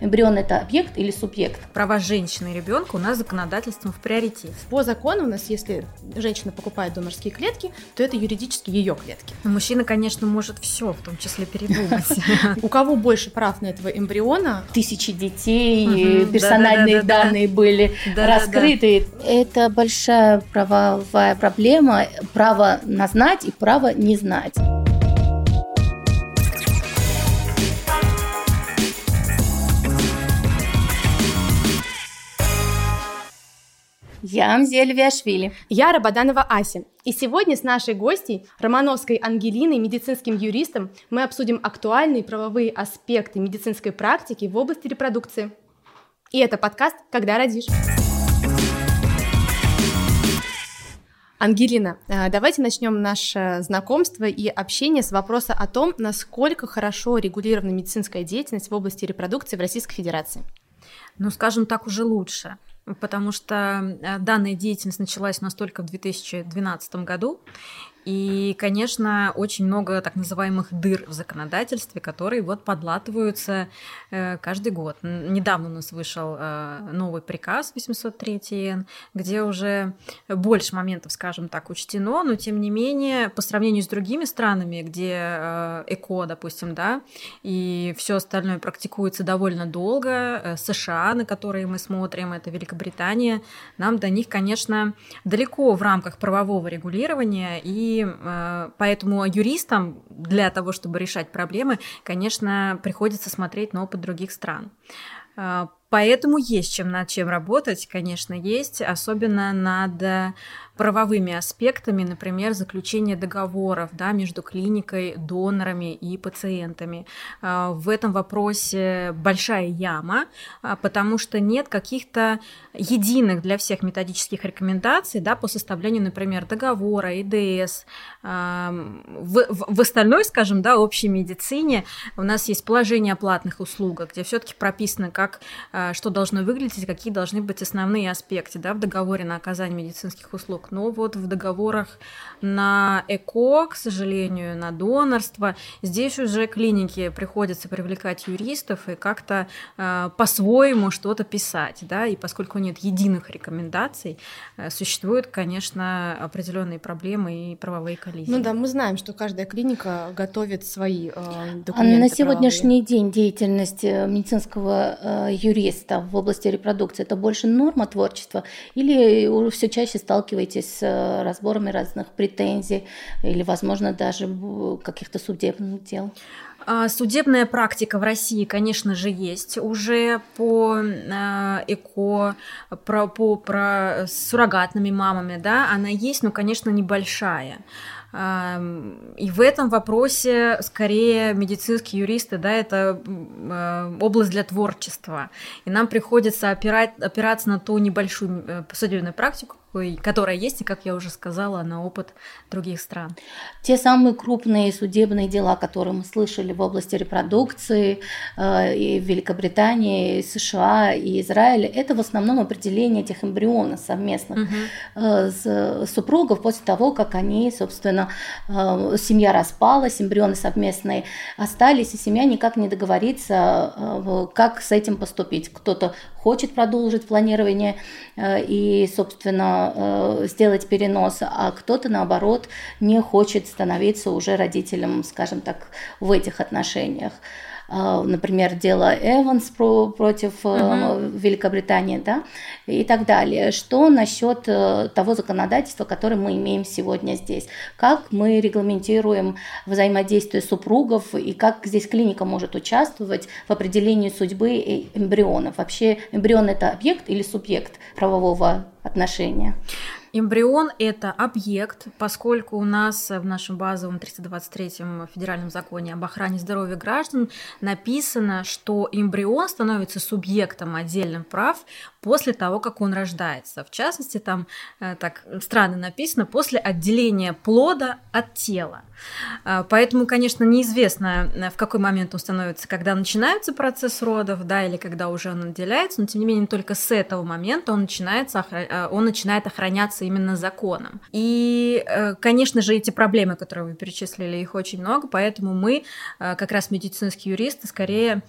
эмбрион это объект или субъект. Права женщины и ребенка у нас законодательством в приоритете. По закону у нас, если женщина покупает донорские клетки, то это юридически ее клетки. Но мужчина, конечно, может все, в том числе передумать. У кого больше прав на этого эмбриона? Тысячи детей, персональные данные были раскрыты. Это большая правовая проблема, право на знать и право не знать. Я Амзель Виашвили. Я Рабаданова Ася. И сегодня с нашей гостьей, Романовской Ангелиной, медицинским юристом, мы обсудим актуальные правовые аспекты медицинской практики в области репродукции. И это подкаст «Когда родишь». Ангелина, э, давайте начнем наше знакомство и общение с вопроса о том, насколько хорошо регулирована медицинская деятельность в области репродукции в Российской Федерации. Ну, скажем так, уже лучше потому что э, данная деятельность началась у нас только в 2012 году, и, конечно, очень много так называемых дыр в законодательстве, которые вот подлатываются э, каждый год. Недавно у нас вышел э, новый приказ 803 где уже больше моментов, скажем так, учтено, но тем не менее, по сравнению с другими странами, где э, ЭКО, допустим, да, и все остальное практикуется довольно долго, США, на которые мы смотрим, это Великобритания, нам до них, конечно, далеко в рамках правового регулирования и э, поэтому юристам для того, чтобы решать проблемы, конечно, приходится смотреть на опыт других стран. Э, поэтому есть чем над чем работать, конечно, есть, особенно над правовыми аспектами, например, заключение договоров да, между клиникой, донорами и пациентами. А, в этом вопросе большая яма, а, потому что нет каких-то единых для всех методических рекомендаций да, по составлению, например, договора, ИДС. А, в, в остальной, скажем, да, общей медицине у нас есть положение о платных услугах, где все-таки прописано, как, что должно выглядеть, какие должны быть основные аспекты да, в договоре на оказание медицинских услуг но вот в договорах на ЭКО, к сожалению, на донорство, здесь уже клиники приходится привлекать юристов и как-то э, по-своему что-то писать, да, и поскольку нет единых рекомендаций, э, существуют, конечно, определенные проблемы и правовые коллизии. Ну да, мы знаем, что каждая клиника готовит свои э, документы. А на сегодняшний правовые. день деятельность э, медицинского э, юриста в области репродукции это больше норма творчества или все чаще сталкиваетесь с э, разборами разных претензий или, возможно, даже каких-то судебных дел? А, судебная практика в России, конечно же, есть уже по э, ЭКО, про, по, про суррогатными мамами, да, она есть, но, конечно, небольшая. И в этом вопросе скорее медицинские юристы, да, это э, область для творчества. И нам приходится опирать, опираться на ту небольшую э, судебную практику, которая есть, и, как я уже сказала, на опыт других стран. Те самые крупные судебные дела, которые мы слышали в области репродукции э, и в Великобритании, и США, и Израиле, это в основном определение этих эмбрионов совместных угу. с супругов после того, как они, собственно, э, семья распалась, эмбрионы совместные остались, и семья никак не договорится, как с этим поступить. Кто-то хочет продолжить планирование и, собственно, э, сделать перенос, а кто-то, наоборот, не хочет становиться уже родителем, скажем так, в этих отношениях. А, например, дело Эванс против uh Великобритании, да, и так далее. Что насчет э, того законодательства, которое мы имеем сегодня здесь? Как мы регламентируем взаимодействие супругов и как здесь клиника может участвовать в определении судьбы эмбрионов? Вообще эмбрион это объект или субъект правового отношения? Эмбрион – это объект, поскольку у нас в нашем базовом 323-м федеральном законе об охране здоровья граждан написано, что эмбрион становится субъектом отдельных прав после того, как он рождается. В частности, там э, так странно написано, после отделения плода от тела. Э, поэтому, конечно, неизвестно, э, в какой момент он становится, когда начинается процесс родов, да, или когда уже он отделяется, но тем не менее только с этого момента он, начинается, он начинает охраняться именно законом. И, конечно же, эти проблемы, которые вы перечислили, их очень много, поэтому мы, как раз медицинские юристы, скорее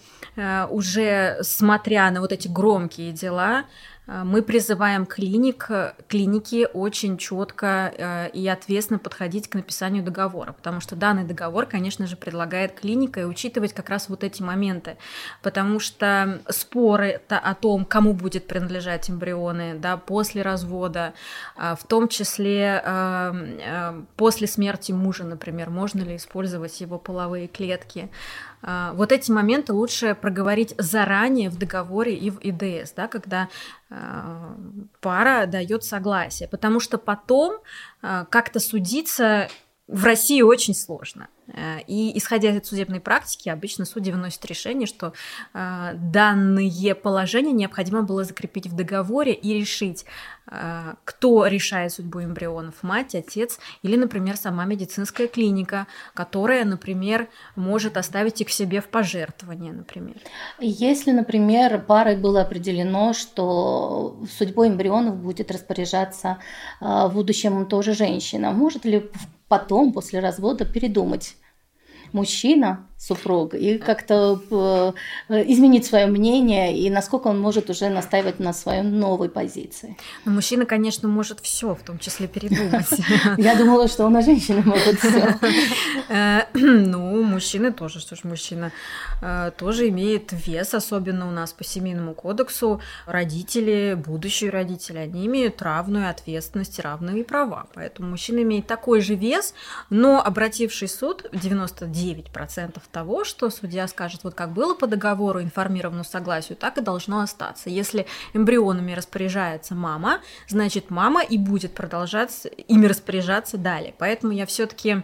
уже смотря на вот эти громкие дела, Э, мы призываем клиник, клиники очень четко э, и ответственно подходить к написанию договора, потому что данный договор, конечно же, предлагает клиника и учитывать как раз вот эти моменты, потому что споры о том, кому будет принадлежать эмбрионы да, после развода, э, в том числе после смерти мужа, например, можно ли использовать его половые клетки, вот эти моменты лучше проговорить заранее в договоре и в ИДС, да, когда а, пара дает согласие, потому что потом а, как-то судиться в России очень сложно. Э, и исходя из судебной практики, обычно судьи выносят решение, что э, данные положения необходимо было закрепить в договоре и решить, э, кто решает судьбу эмбрионов, мать, отец или, например, сама медицинская клиника, которая, например, может оставить их себе в пожертвование, например. Если, например, парой было определено, что судьбой эмбрионов будет распоряжаться в будущем тоже женщина, может ли потом, после развода, передумать. Мужчина, супруг, и как-то э, изменить свое мнение, и насколько он может уже настаивать на своей новой позиции. Но мужчина, конечно, может все, в том числе передумать. Я думала, что он, а женщины могут все. Э, ну, мужчины тоже, что ж, мужчина э, тоже имеет вес, особенно у нас по семейному кодексу. Родители, будущие родители, они имеют равную ответственность, равные права. Поэтому мужчина имеет такой же вес, но обративший суд 99% того, что судья скажет, вот как было по договору информированному согласию, так и должно остаться. Если эмбрионами распоряжается мама, значит мама и будет продолжать ими распоряжаться далее. Поэтому я все-таки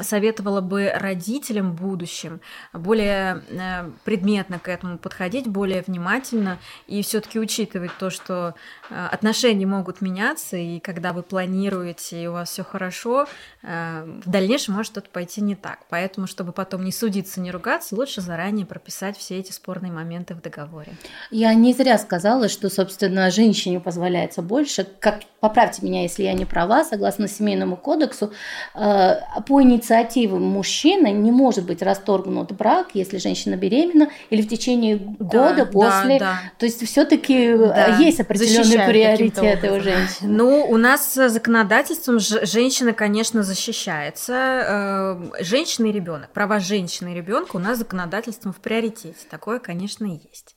советовала бы родителям будущим более э, предметно к этому подходить, более внимательно и все-таки учитывать то, что э, отношения могут меняться, и когда вы планируете, и у вас все хорошо, э, в дальнейшем может что-то пойти не так. Поэтому, чтобы потом не судиться, не ругаться, лучше заранее прописать все эти спорные моменты в договоре. Я не зря сказала, что, собственно, женщине позволяется больше. Как, поправьте меня, если я не права, согласно семейному кодексу, по инициативы мужчины не может быть расторгнут брак, если женщина беременна, или в течение года да, после. Да, да. То есть все-таки э, да. есть определенные приоритеты у женщин. Ну, у нас законодательством женщина, конечно, защищается. Э, женщина и ребенок. Права женщины и ребенка у нас законодательством в приоритете. Такое, конечно, есть.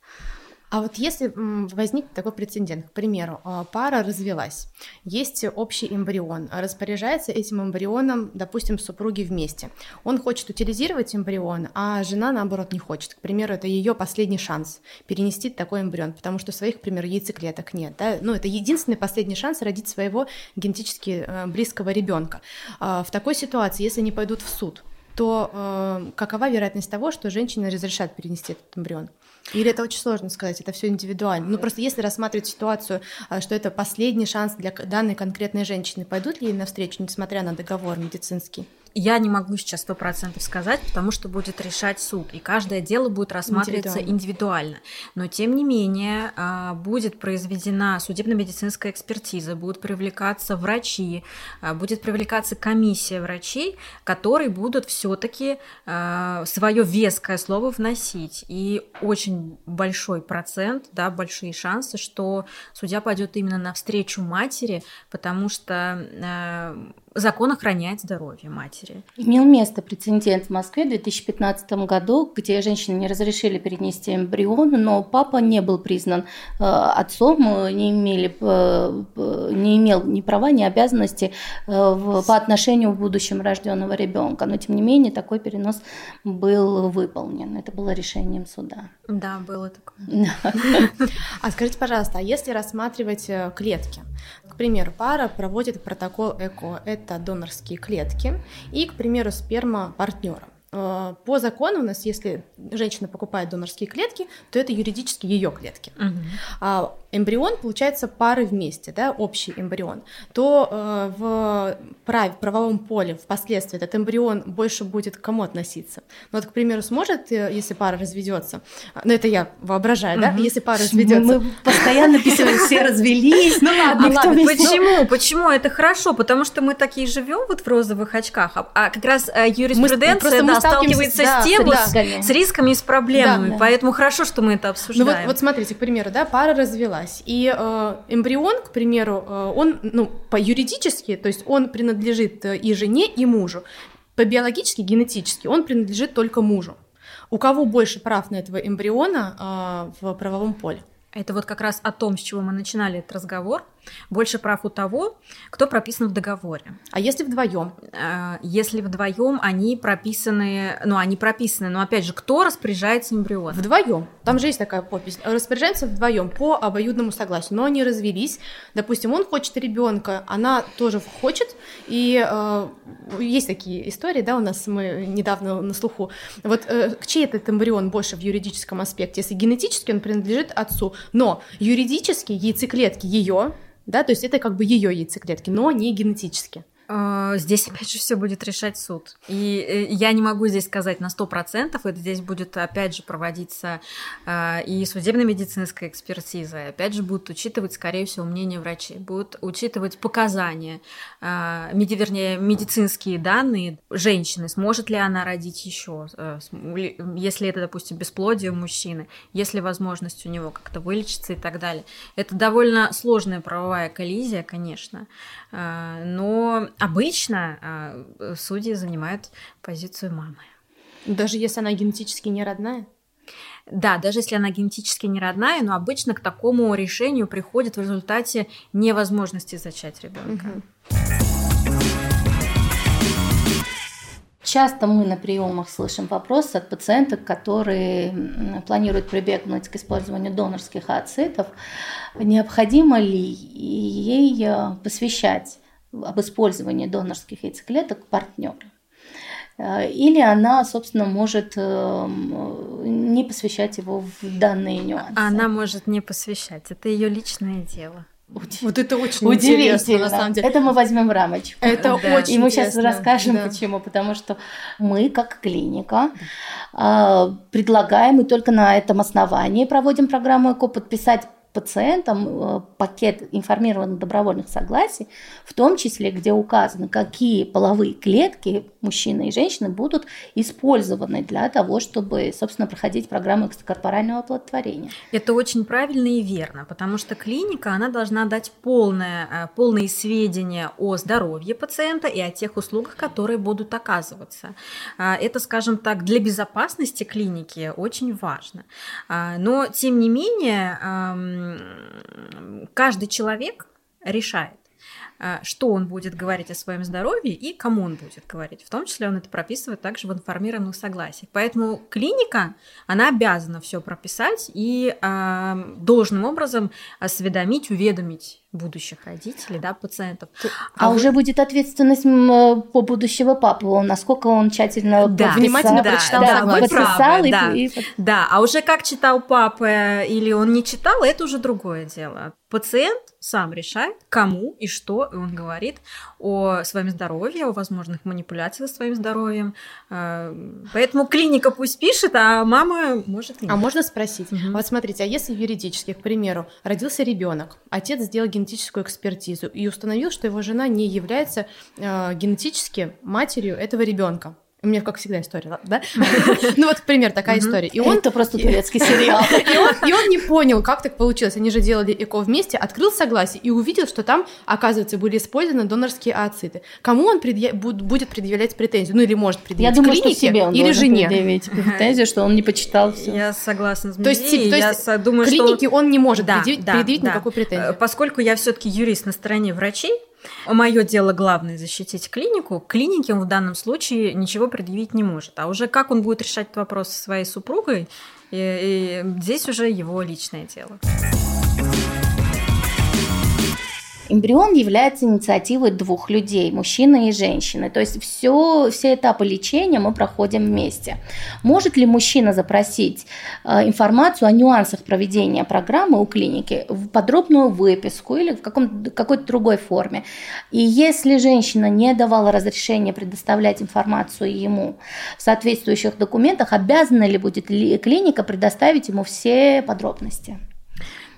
А вот если возник такой прецедент, к примеру, а, пара развелась, есть общий эмбрион, распоряжается этим эмбрионом, допустим, супруги вместе. Он хочет утилизировать эмбрион, а жена, наоборот, не хочет. К примеру, это ее последний шанс перенести такой эмбрион, потому что своих, к примеру, яйцеклеток нет. Да? Ну, это единственный последний шанс родить своего генетически э, близкого ребенка. А, в такой ситуации, если они пойдут в суд, то э, какова вероятность того, что женщина разрешат перенести этот эмбрион? Или это очень сложно сказать, это все индивидуально. Ну просто если рассматривать ситуацию, а, что это последний шанс для данной конкретной женщины, пойдут ли ей навстречу, несмотря на договор медицинский? Я не могу сейчас сто процентов сказать, потому что будет решать суд, и каждое дело будет рассматриваться индивидуально. индивидуально. Но тем не менее а, будет произведена судебно-медицинская экспертиза, будут привлекаться врачи, а, будет привлекаться комиссия врачей, которые будут все-таки а, свое веское слово вносить. И очень большой процент, да, большие шансы, что судья пойдет именно навстречу матери, потому что закон охраняет здоровье матери. Имел место прецедент в Москве в 2015 году, где женщине не разрешили перенести эмбрион, но папа не был признан э, отцом, не, имели, э, не имел ни права, ни обязанности э, по отношению к будущему рожденного ребенка. Но тем не менее такой перенос был выполнен. Это было решением суда. Да, было такое. А скажите, пожалуйста, а если рассматривать клетки, к примеру, пара проводит протокол ЭКО, это донорские клетки, и, к примеру, сперма партнера. э, по закону у нас, если женщина покупает донорские клетки, то это юридически ее клетки. Угу. А эмбрион, получается, пары вместе, да, общий эмбрион, то э, в праве, в правовом поле впоследствии этот эмбрион больше будет к кому относиться. Ну вот, к примеру, сможет, э, если пара разведется, ну это я воображаю, угу. да, если пара разведется. Мы постоянно писали, все развелись. Ну ладно, ладно. Почему? Почему? Это хорошо, потому что мы такие живем вот в розовых очках, а, а как раз э, юриспруденция да, сталкивается с тем, с рисками и с проблемами, поэтому хорошо, что мы это обсуждаем. Ну вот смотрите, к примеру, да, пара развелась, родилась. И э, эмбрион, к примеру, э, он, ну, по юридически, то есть он принадлежит э, и жене, и мужу. По биологически, генетически он принадлежит только мужу. У кого больше прав на этого эмбриона в правовом поле? Это вот как раз о том, с чего мы начинали этот разговор. Больше прав у того, кто прописан в договоре. А если вдвоем? А, если вдвоем они прописаны, ну они прописаны, но опять же, кто распоряжается эмбрионом? Вдвоем. Там же есть такая подпись. Распоряжаются вдвоем по обоюдному согласию. Но они развелись. Допустим, он хочет ребенка, она тоже хочет. И э, есть такие истории, да, у нас мы недавно на слуху. Вот э, чей этот эмбрион больше в юридическом аспекте? Если генетически он принадлежит отцу, но юридически яйцеклетки ее, да, то есть это как бы ее яйцеклетки, но не генетически. А, здесь, опять же, все будет решать суд. И э, я не могу здесь сказать на 100%, это здесь будет, опять же, проводиться а, и судебно-медицинская экспертиза, и опять же, будут учитывать, скорее всего, мнение врачей, будут учитывать показания, а, вернее, медицинские данные женщины, сможет ли она родить еще, если это, допустим, бесплодие у мужчины, есть ли возможность у него как-то вылечиться и так далее. Это довольно сложная правовая коллизия, конечно, но обычно а, судьи занимают позицию мамы. Даже если она генетически не родная? Да, даже если она генетически не родная, но обычно к такому решению приходит в результате невозможности зачать ребенка. Угу. Часто мы на приемах слышим вопросы от пациенток, которые планируют прибегнуть к использованию донорских ацетов. Необходимо ли ей э, посвящать об использовании донорских яйцеклеток партнера. Или она, собственно, может э, не посвящать его в данные нюансы. Она может не посвящать. Это ее личное дело. Вот это очень интересно, на самом деле. Это мы возьмем рамочку. Это да. очень И мы сейчас расскажем, да. почему. Потому что мы, как клиника, да. предлагаем и только на этом основании проводим программу ЭКО подписать пациентам э, пакет информированных добровольных согласий, в том числе, где указано, какие половые клетки мужчины и женщины будут использованы для того, чтобы, собственно, проходить программу экстракорпорального оплодотворения. Это очень правильно и верно, потому что клиника, она должна дать полное, э, полные сведения о здоровье пациента и о тех услугах, которые будут оказываться. А, это, скажем так, для безопасности клиники очень важно. А, но, тем не менее, каждый человек решает, а, что он будет говорить о своем здоровье и кому он будет говорить. В том числе он это прописывает также в информированных согласиях. Поэтому клиника, она обязана все прописать и э, должным образом осведомить, уведомить будущих родителей, да, пациентов. А, а вы... уже будет ответственность по будущего папы, насколько он тщательно да, внимательно да, прочитал да, согласие. Правы, и, да. И... да, а уже как читал папа или он не читал, это уже другое дело. Пациент сам решает, кому и что он говорит о своем здоровье, о возможных манипуляциях со своим здоровьем. Э, поэтому клиника пусть пишет, а мама может и А можно спросить? Угу. Вот смотрите, а если юридически, к примеру, родился ребенок, отец сделал генетическую экспертизу и установил, что его жена не является э, генетически матерью этого ребенка. У меня, как всегда, история, да? Ну вот, пример, такая история. И он... Это просто турецкий сериал. И он не понял, как так получилось. Они же делали ЭКО вместе, открыл согласие и увидел, что там, оказывается, были использованы донорские ацеты. Кому он будет предъявлять претензию? Ну или может предъявить? Я думаю, что себе он или жене? предъявить претензию, что он не почитал все. Я согласна с То есть, я думаю, клинике он не может предъявить никакую претензию. Э, поскольку я все таки юрист на стороне врачей, Мое дело главное защитить клинику. Клинике он в данном случае ничего предъявить не может. А уже как он будет решать этот вопрос со своей супругой, и, и здесь уже его личное дело. Эмбрион является инициативой двух людей, мужчины и женщины. То есть все, все этапы лечения мы проходим вместе. Может ли мужчина запросить э, информацию о нюансах проведения программы у клиники в подробную выписку или в каком, какой-то другой форме? И если женщина не давала разрешения предоставлять информацию ему в соответствующих документах, обязана ли будет клиника предоставить ему все подробности?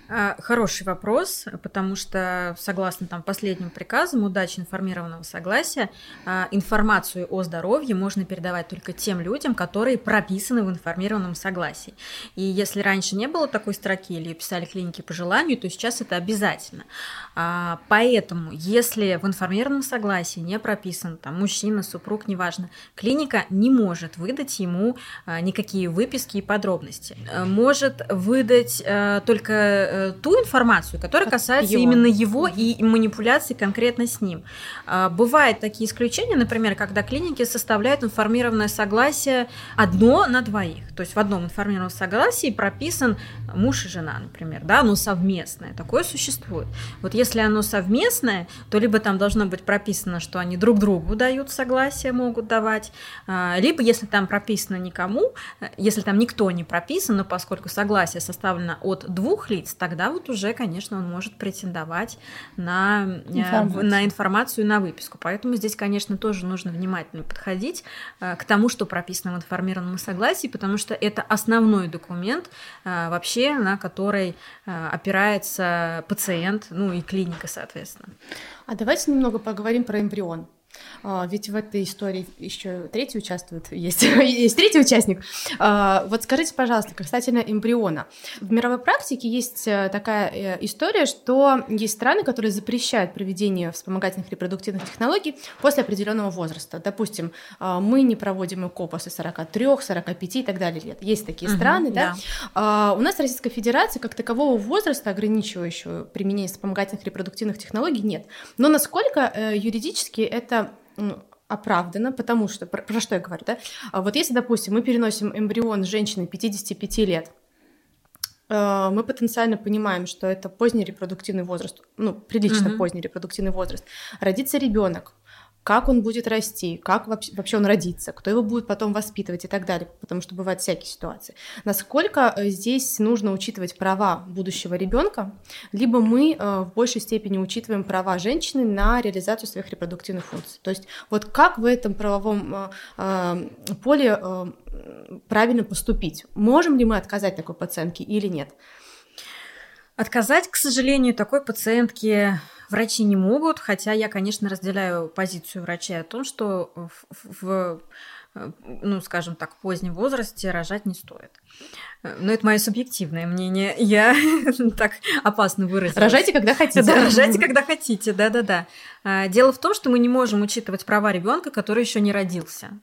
А, хороший вопрос, потому что согласно там последним приказам удачи информированного согласия, а, информацию о здоровье можно передавать только тем людям, которые прописаны в информированном согласии. И если раньше не было такой строки или писали клиники по желанию, то сейчас это обязательно. А, поэтому, если в информированном согласии не прописан там мужчина, супруг, неважно, клиника не может выдать ему никакие выписки и подробности. Может выдать только э, ту информацию, которая касается его. именно его и манипуляции конкретно с ним. А, бывают такие исключения, например, когда клиники составляют информированное согласие одно на двоих. То есть в одном информированном согласии прописан муж и жена, например, да, оно совместное. Такое существует. Вот если оно совместное, то либо там должно быть прописано, что они друг другу дают согласие, могут давать, а, либо если там прописано никому, если там никто не прописан, но поскольку согласие составлено от двух лиц, тогда вот уже, конечно, он может претендовать на э, информацию, на, информацию на выписку. Поэтому здесь, конечно, тоже нужно внимательно подходить э, к тому, что прописано в информированном согласии, потому что это основной документ э, вообще, на который опирается пациент, ну и клиника, соответственно. А давайте немного поговорим про эмбрион. А, ведь в этой истории еще третий участвует, есть, есть третий участник. А, вот скажите, пожалуйста, касательно эмбриона. В мировой практике есть э, такая э, история, что есть страны, которые запрещают проведение вспомогательных репродуктивных технологий после определенного возраста. Допустим, а, мы не проводим ЭКО после 43, 45 и так далее лет. Есть такие угу, страны, да? да. У нас в Российской Федерации как такового возраста, ограничивающего применение вспомогательных репродуктивных технологий, нет. Но насколько э, юридически это оправдано, потому что, про, про что я говорю, да? А вот если, допустим, мы переносим эмбрион женщины 55 лет, э, мы потенциально понимаем, что это поздний репродуктивный возраст, ну, прилично mm-hmm. поздний репродуктивный возраст. Родится ребенок, как он будет расти, как вообще он родится, кто его будет потом воспитывать и так далее, потому что бывают всякие ситуации. Насколько э, здесь нужно учитывать права будущего ребенка, либо мы э, в большей степени учитываем права женщины на реализацию своих репродуктивных функций. То есть вот как в этом правовом э, поле правильно поступить? Можем ли мы отказать такой пациентке или нет? Отказать, к сожалению, такой пациентке врачи не могут, хотя я, конечно, разделяю позицию врачей о том, что в, в ну, скажем так, позднем возрасте рожать не стоит. Но это мое субъективное мнение. Я так опасно выразилась. Рожайте, когда хотите. Да, рожайте, когда хотите, да-да-да. А, дело в том, что мы не можем учитывать права ребенка, который еще не родился.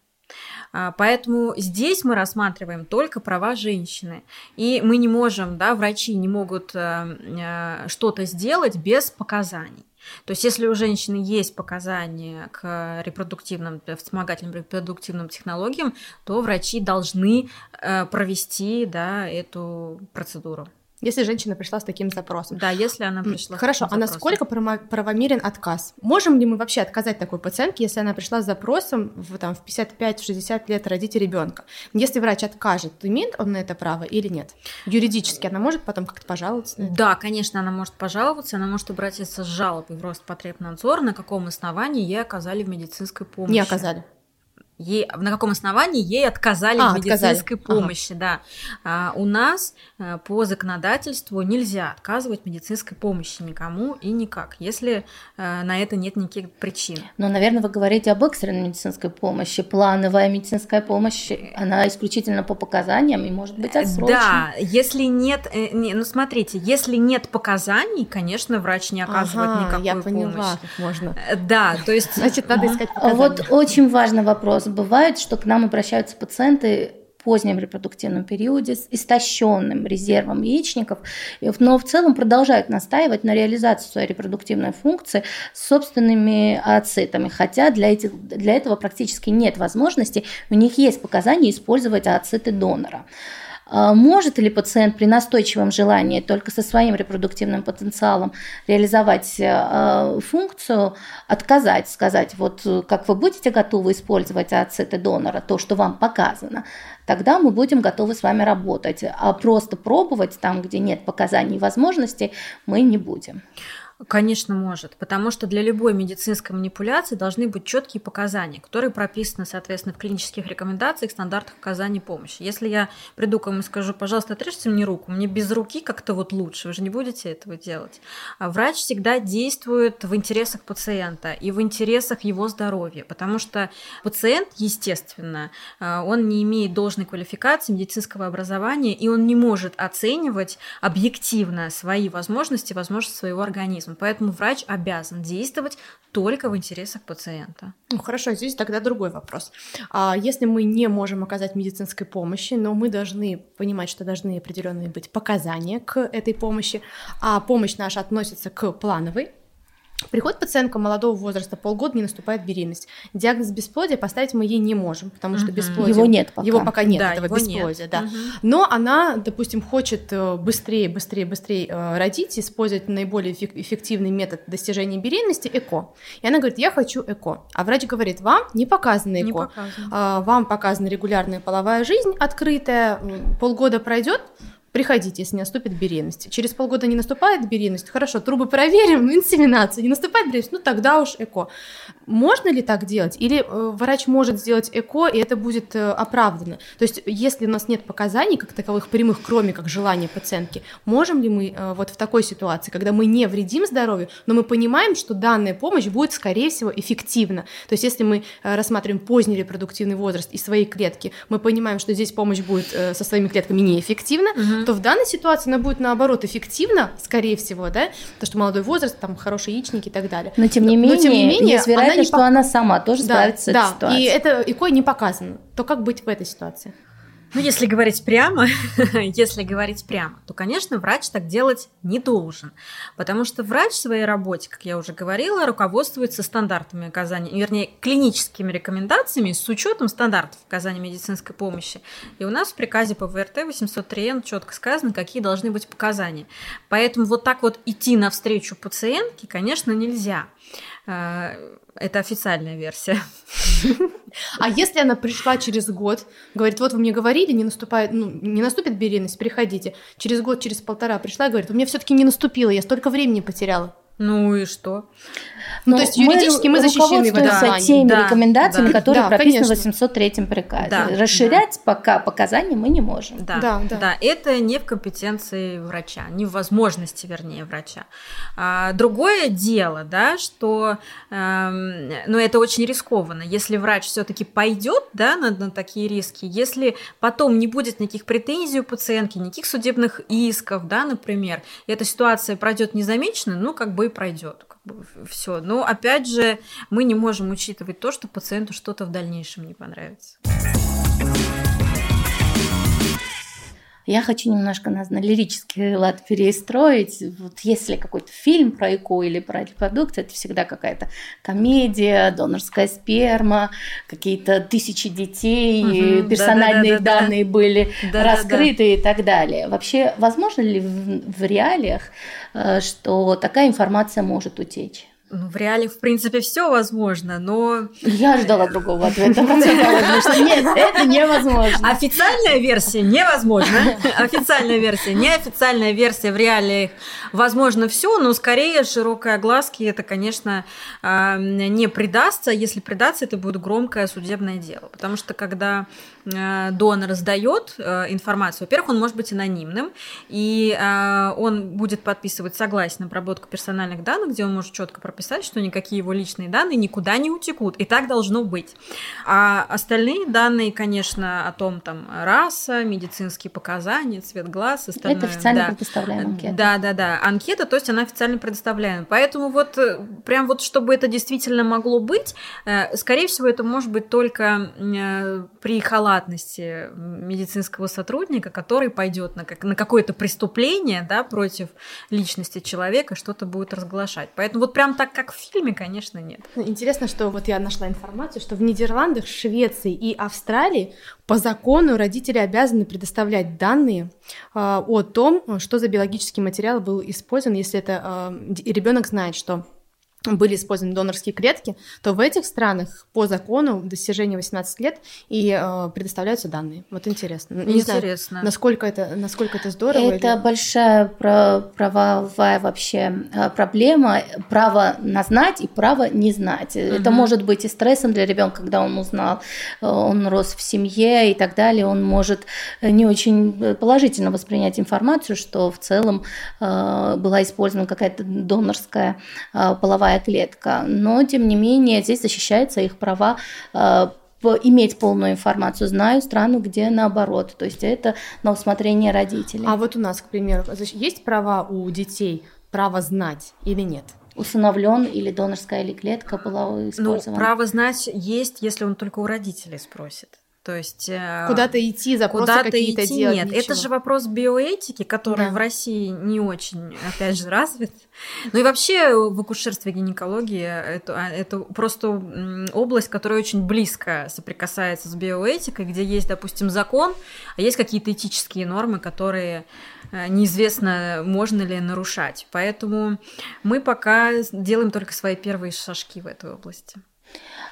А, поэтому здесь мы рассматриваем только права женщины. И мы не можем, да, врачи не могут э, э, что-то сделать без показаний. То есть, если у женщины есть показания к репродуктивным, вспомогательным репродуктивным технологиям, то врачи должны э, провести да, эту процедуру. Если женщина пришла с таким запросом. Да, если она пришла. Хорошо, а насколько правомерен отказ? Можем ли мы вообще отказать такой пациентке, если она пришла с запросом в, там, в 55-60 лет родить ребенка? Если врач откажет, имеет он на это право или нет? Юридически она может потом как-то пожаловаться? Да, конечно, она может пожаловаться, она может обратиться с жалобой в Роспотребнадзор, на каком основании ей оказали в медицинской помощи. Не оказали ей, на каком основании ей отказали а, в медицинской отказали. помощи, ага. да. А, у нас а, по законодательству нельзя отказывать медицинской помощи никому и никак, если а, на это нет никаких причин. Но, наверное, вы говорите об экстренной медицинской помощи. Плановая медицинская помощь, она исключительно по показаниям и может быть отсрочена. Да, если нет, э, не, ну смотрите, если нет показаний, конечно, врач не оказывает ага, никакой я поняла, помощи. Как можно. Э, да, то есть... Значит, надо искать показания. Вот очень важный вопрос. Бывает, что к нам обращаются пациенты позднем репродуктивном периоде с истощенным резервом яичников, но в целом продолжают настаивать на реализации своей репродуктивной функции с собственными ацитами, хотя для, этих, для этого практически нет возможности, у них есть показания использовать ацеты донора. А, может ли пациент при настойчивом желании только со своим репродуктивным потенциалом реализовать а, функцию, отказать, сказать, вот как вы будете готовы использовать ацеты донора, то, что вам показано, тогда мы будем готовы с вами работать. А просто пробовать там, где нет показаний и возможностей, мы не будем. Конечно, может, потому что для любой медицинской манипуляции должны быть четкие показания, которые прописаны, соответственно, в клинических рекомендациях, стандартах оказания помощи. Если я приду к вам и скажу, пожалуйста, отрежьте мне руку, мне без руки как-то вот лучше, вы же не будете этого делать. А врач всегда действует в интересах пациента и в интересах его здоровья, потому что пациент, естественно, а, он не имеет должной квалификации медицинского образования, и он не может оценивать объективно свои возможности, возможности своего организма. Поэтому врач обязан действовать только в интересах пациента. Ну хорошо, здесь тогда другой вопрос. А если мы не можем оказать медицинской помощи, но мы должны понимать, что должны определенные быть показания к этой помощи, а помощь наша относится к плановой, Приходит пациентка молодого возраста, полгода не наступает беременность. Диагноз бесплодия поставить мы ей не можем, потому что бесплодие... Его нет пока. Его пока нет, да, этого бесплодия, нет. да. Угу. Но она, допустим, хочет э, быстрее, быстрее, быстрее э, родить, использовать наиболее эффективный метод достижения беременности – ЭКО. И она говорит, я хочу ЭКО. А врач говорит, вам не показано ЭКО. Не показано. Вам показана регулярная половая жизнь открытая, полгода пройдет, приходите, если не наступит беременность. Через полгода не наступает беременность, хорошо, трубы проверим, инсеминация, не наступает беременность, ну тогда уж ЭКО. Можно ли так делать? Или э, врач может сделать ЭКО, и это будет э, оправдано? То есть, если у нас нет показаний, как таковых прямых, кроме как желания пациентки, можем ли мы э, вот в такой ситуации, когда мы не вредим здоровью, но мы понимаем, что данная помощь будет, скорее всего, эффективна? То есть, если мы рассматриваем поздний репродуктивный возраст и свои клетки, мы понимаем, что здесь помощь будет со своими клетками неэффективна, угу. То в данной ситуации она будет, наоборот, эффективна, скорее всего, да, потому что молодой возраст, там, хорошие яичники и так далее. Но, тем не менее, но, тем не менее есть вероятность, она что по... она сама тоже да, справится с да, этой ситуацией. и это ИКО не показано. То как быть в этой ситуации? Ну, если говорить прямо, если говорить прямо, то, конечно, врач так делать не должен, потому что врач в своей работе, как я уже говорила, руководствуется стандартами оказания, вернее, клиническими рекомендациями с учетом стандартов оказания медицинской помощи. И у нас в приказе по ВРТ 803Н четко сказано, какие должны быть показания. Поэтому вот так вот идти навстречу пациентке, конечно, нельзя. Э, это официальная версия. А если она пришла через год, говорит, вот вы мне говорили, не наступает, ну, не наступит беременность, приходите. Через год, через полтора пришла говорит, у меня все-таки не наступило, я столько времени потеряла. Ну и что? Ну, то есть юридически мы, мы защищены в этом теми да, рекомендациями, да, которые да, прописаны конечно. в 803 приказе. Да, Расширять да. пока показания мы не можем. Да, да, да. да, это не в компетенции врача, не в возможности, вернее, врача. А, другое дело, да, что, эм, ну, это очень рискованно. Если врач все-таки пойдет, да, на, на такие риски, если потом не будет никаких претензий у пациентки, никаких судебных исков, да, например, и эта ситуация пройдет незамеченно, ну, как бы пройдет все. Но опять же, мы не можем учитывать то, что пациенту что-то в дальнейшем не понравится. Я хочу немножко нас на лирический лад перестроить. Вот если какой-то фильм про ЭКО или про репродукцию, это всегда какая-то комедия, донорская сперма, какие-то тысячи детей, угу, персональные да, да, да, данные да. были да, раскрыты да, да. и так далее. Вообще, возможно ли в, в реалиях, э, что такая информация может утечь? Ну, в реале, в принципе, все возможно, но... Я ждала другого ответа. Нет, это невозможно. Официальная версия невозможно. Официальная версия, неофициальная версия в реалиях возможно все, но скорее широкой огласки это, конечно, а, не придастся. Если придастся, это будет громкое судебное дело. Потому что когда а, донор сдает а, информацию, во-первых, он может быть анонимным, и он будет подписывать согласие на обработку персональных данных, где он может четко прописать написать, что никакие его личные данные никуда не утекут. И так должно быть. А остальные данные, конечно, о том, там, раса, медицинские показания, цвет глаз, остальное. Это официально да. предоставляем анкета. Да, да, да. Анкета, то есть она официально предоставляема. Поэтому вот э, прям вот, чтобы это действительно могло быть, э, скорее всего, это может быть только э, при халатности медицинского сотрудника, который пойдет на, на какое-то преступление да, против личности человека, что-то будет разглашать. Поэтому вот прям так как в фильме, конечно, нет. Интересно, что вот я нашла информацию, что в Нидерландах, Швеции и Австралии по закону родители обязаны предоставлять данные э, о том, что за биологический материал был использован, если это э, ребенок знает, что были использованы донорские клетки, то в этих странах по закону достижения 18 лет и э, предоставляются данные. Вот интересно. Не интересно. Знаю, насколько это, насколько это здорово. Это или... большая правовая вообще э, проблема. Право на знать и право не знать. Угу. Это может быть и стрессом для ребенка, когда он узнал, э, он рос в семье и так далее. Он может не очень положительно воспринять информацию, что в целом э, была использована какая-то донорская половая половая клетка, но тем не менее здесь защищаются их права э, иметь полную информацию. Знаю страну, где наоборот, то есть это на усмотрение родителей. А вот у нас, к примеру, есть права у детей, право знать или нет? усыновлен или донорская или клетка была использована? Ну, право знать есть, если он только у родителей спросит. То есть э, куда-то идти, запросы куда-то какие-то идти делать. Нет, ничего. это же вопрос биоэтики, который да. в России не очень, опять же, развит. Ну и вообще в акушерстве гинекологии это, а, это просто область, которая очень близко соприкасается с биоэтикой, где есть, допустим, закон, а есть какие-то этические нормы, которые э, неизвестно, можно ли нарушать. Поэтому мы пока делаем только свои первые шажки в этой области.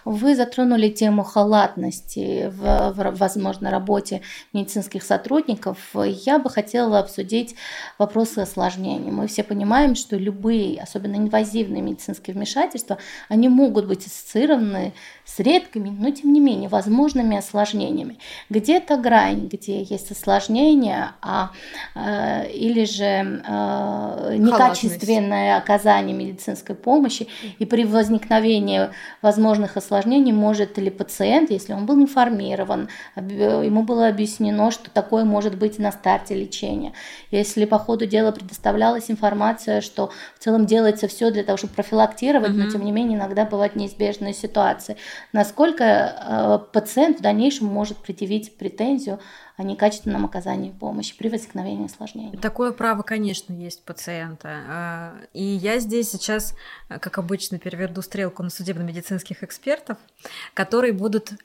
Вы затронули тему халатности в, в возможно, работе медицинских сотрудников. Я бы хотела обсудить вопросы осложнений. Мы все понимаем, что любые, особенно инвазивные медицинские вмешательства, они могут быть ассоциированы с редкими, но тем не менее возможными осложнениями. Где-то грань, где есть осложнения, а, э, или же э, некачественное оказание медицинской помощи, и при возникновении возможных осложнений может ли пациент, если он был информирован, ему было объяснено, что такое может быть на старте лечения, если по ходу дела предоставлялась информация, что в целом делается все для того, чтобы профилактировать, mm-hmm. но тем не менее иногда бывают неизбежные ситуации насколько э, пациент в дальнейшем может предъявить претензию о некачественном оказании помощи при возникновении осложнений. Такое право, конечно, есть пациента. А, и я здесь сейчас, как обычно, переверну стрелку на судебно-медицинских экспертов, которые будут э,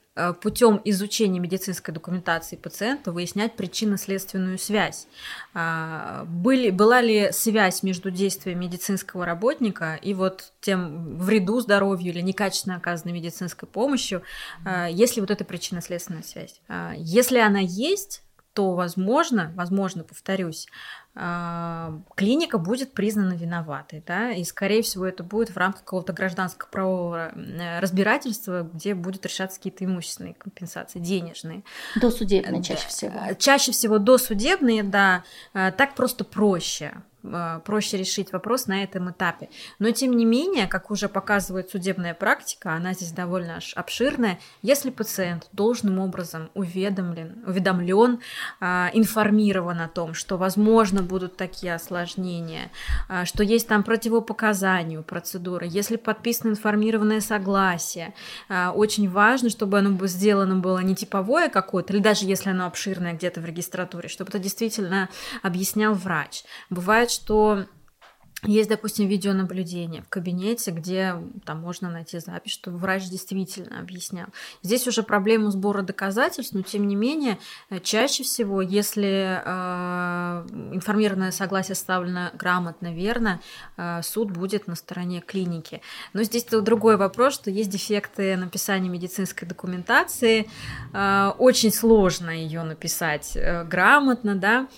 путем изучения медицинской документации пациента выяснять причинно-следственную связь. А, были, была ли связь между действием медицинского работника и вот тем вреду здоровью или некачественно оказанной медицинской помощью, а, есть ли вот эта причинно-следственная связь. Если она есть, то, возможно, возможно, повторюсь, а, клиника будет признана виноватой, да, и, скорее всего, это будет в рамках какого-то гражданского правового э, разбирательства, где будут решаться какие-то имущественные компенсации, денежные. Досудебные чаще всего. Чаще всего досудебные, да, а, так просто проще, а, проще решить вопрос на этом этапе. Но тем не менее, как уже показывает судебная практика, она здесь довольно обширная, если пациент должным образом уведомлен, уведомлен, а, информирован о том, что возможно будут такие осложнения, а, что есть там противопоказания у процедуры, если подписано информированное согласие, очень важно, чтобы оно было сделано было не типовое какое-то, или даже если оно обширное где-то в регистратуре, чтобы это действительно объяснял врач. Бывает, что есть, допустим, видеонаблюдение в кабинете, где там можно найти запись, что врач действительно объяснял. Здесь уже проблема сбора доказательств, но тем не менее, э, чаще всего, если э, информированное согласие составлено грамотно, верно, э, суд будет на стороне клиники. Но здесь другой вопрос, что есть дефекты написания медицинской документации, э, очень сложно ее написать э, грамотно, да,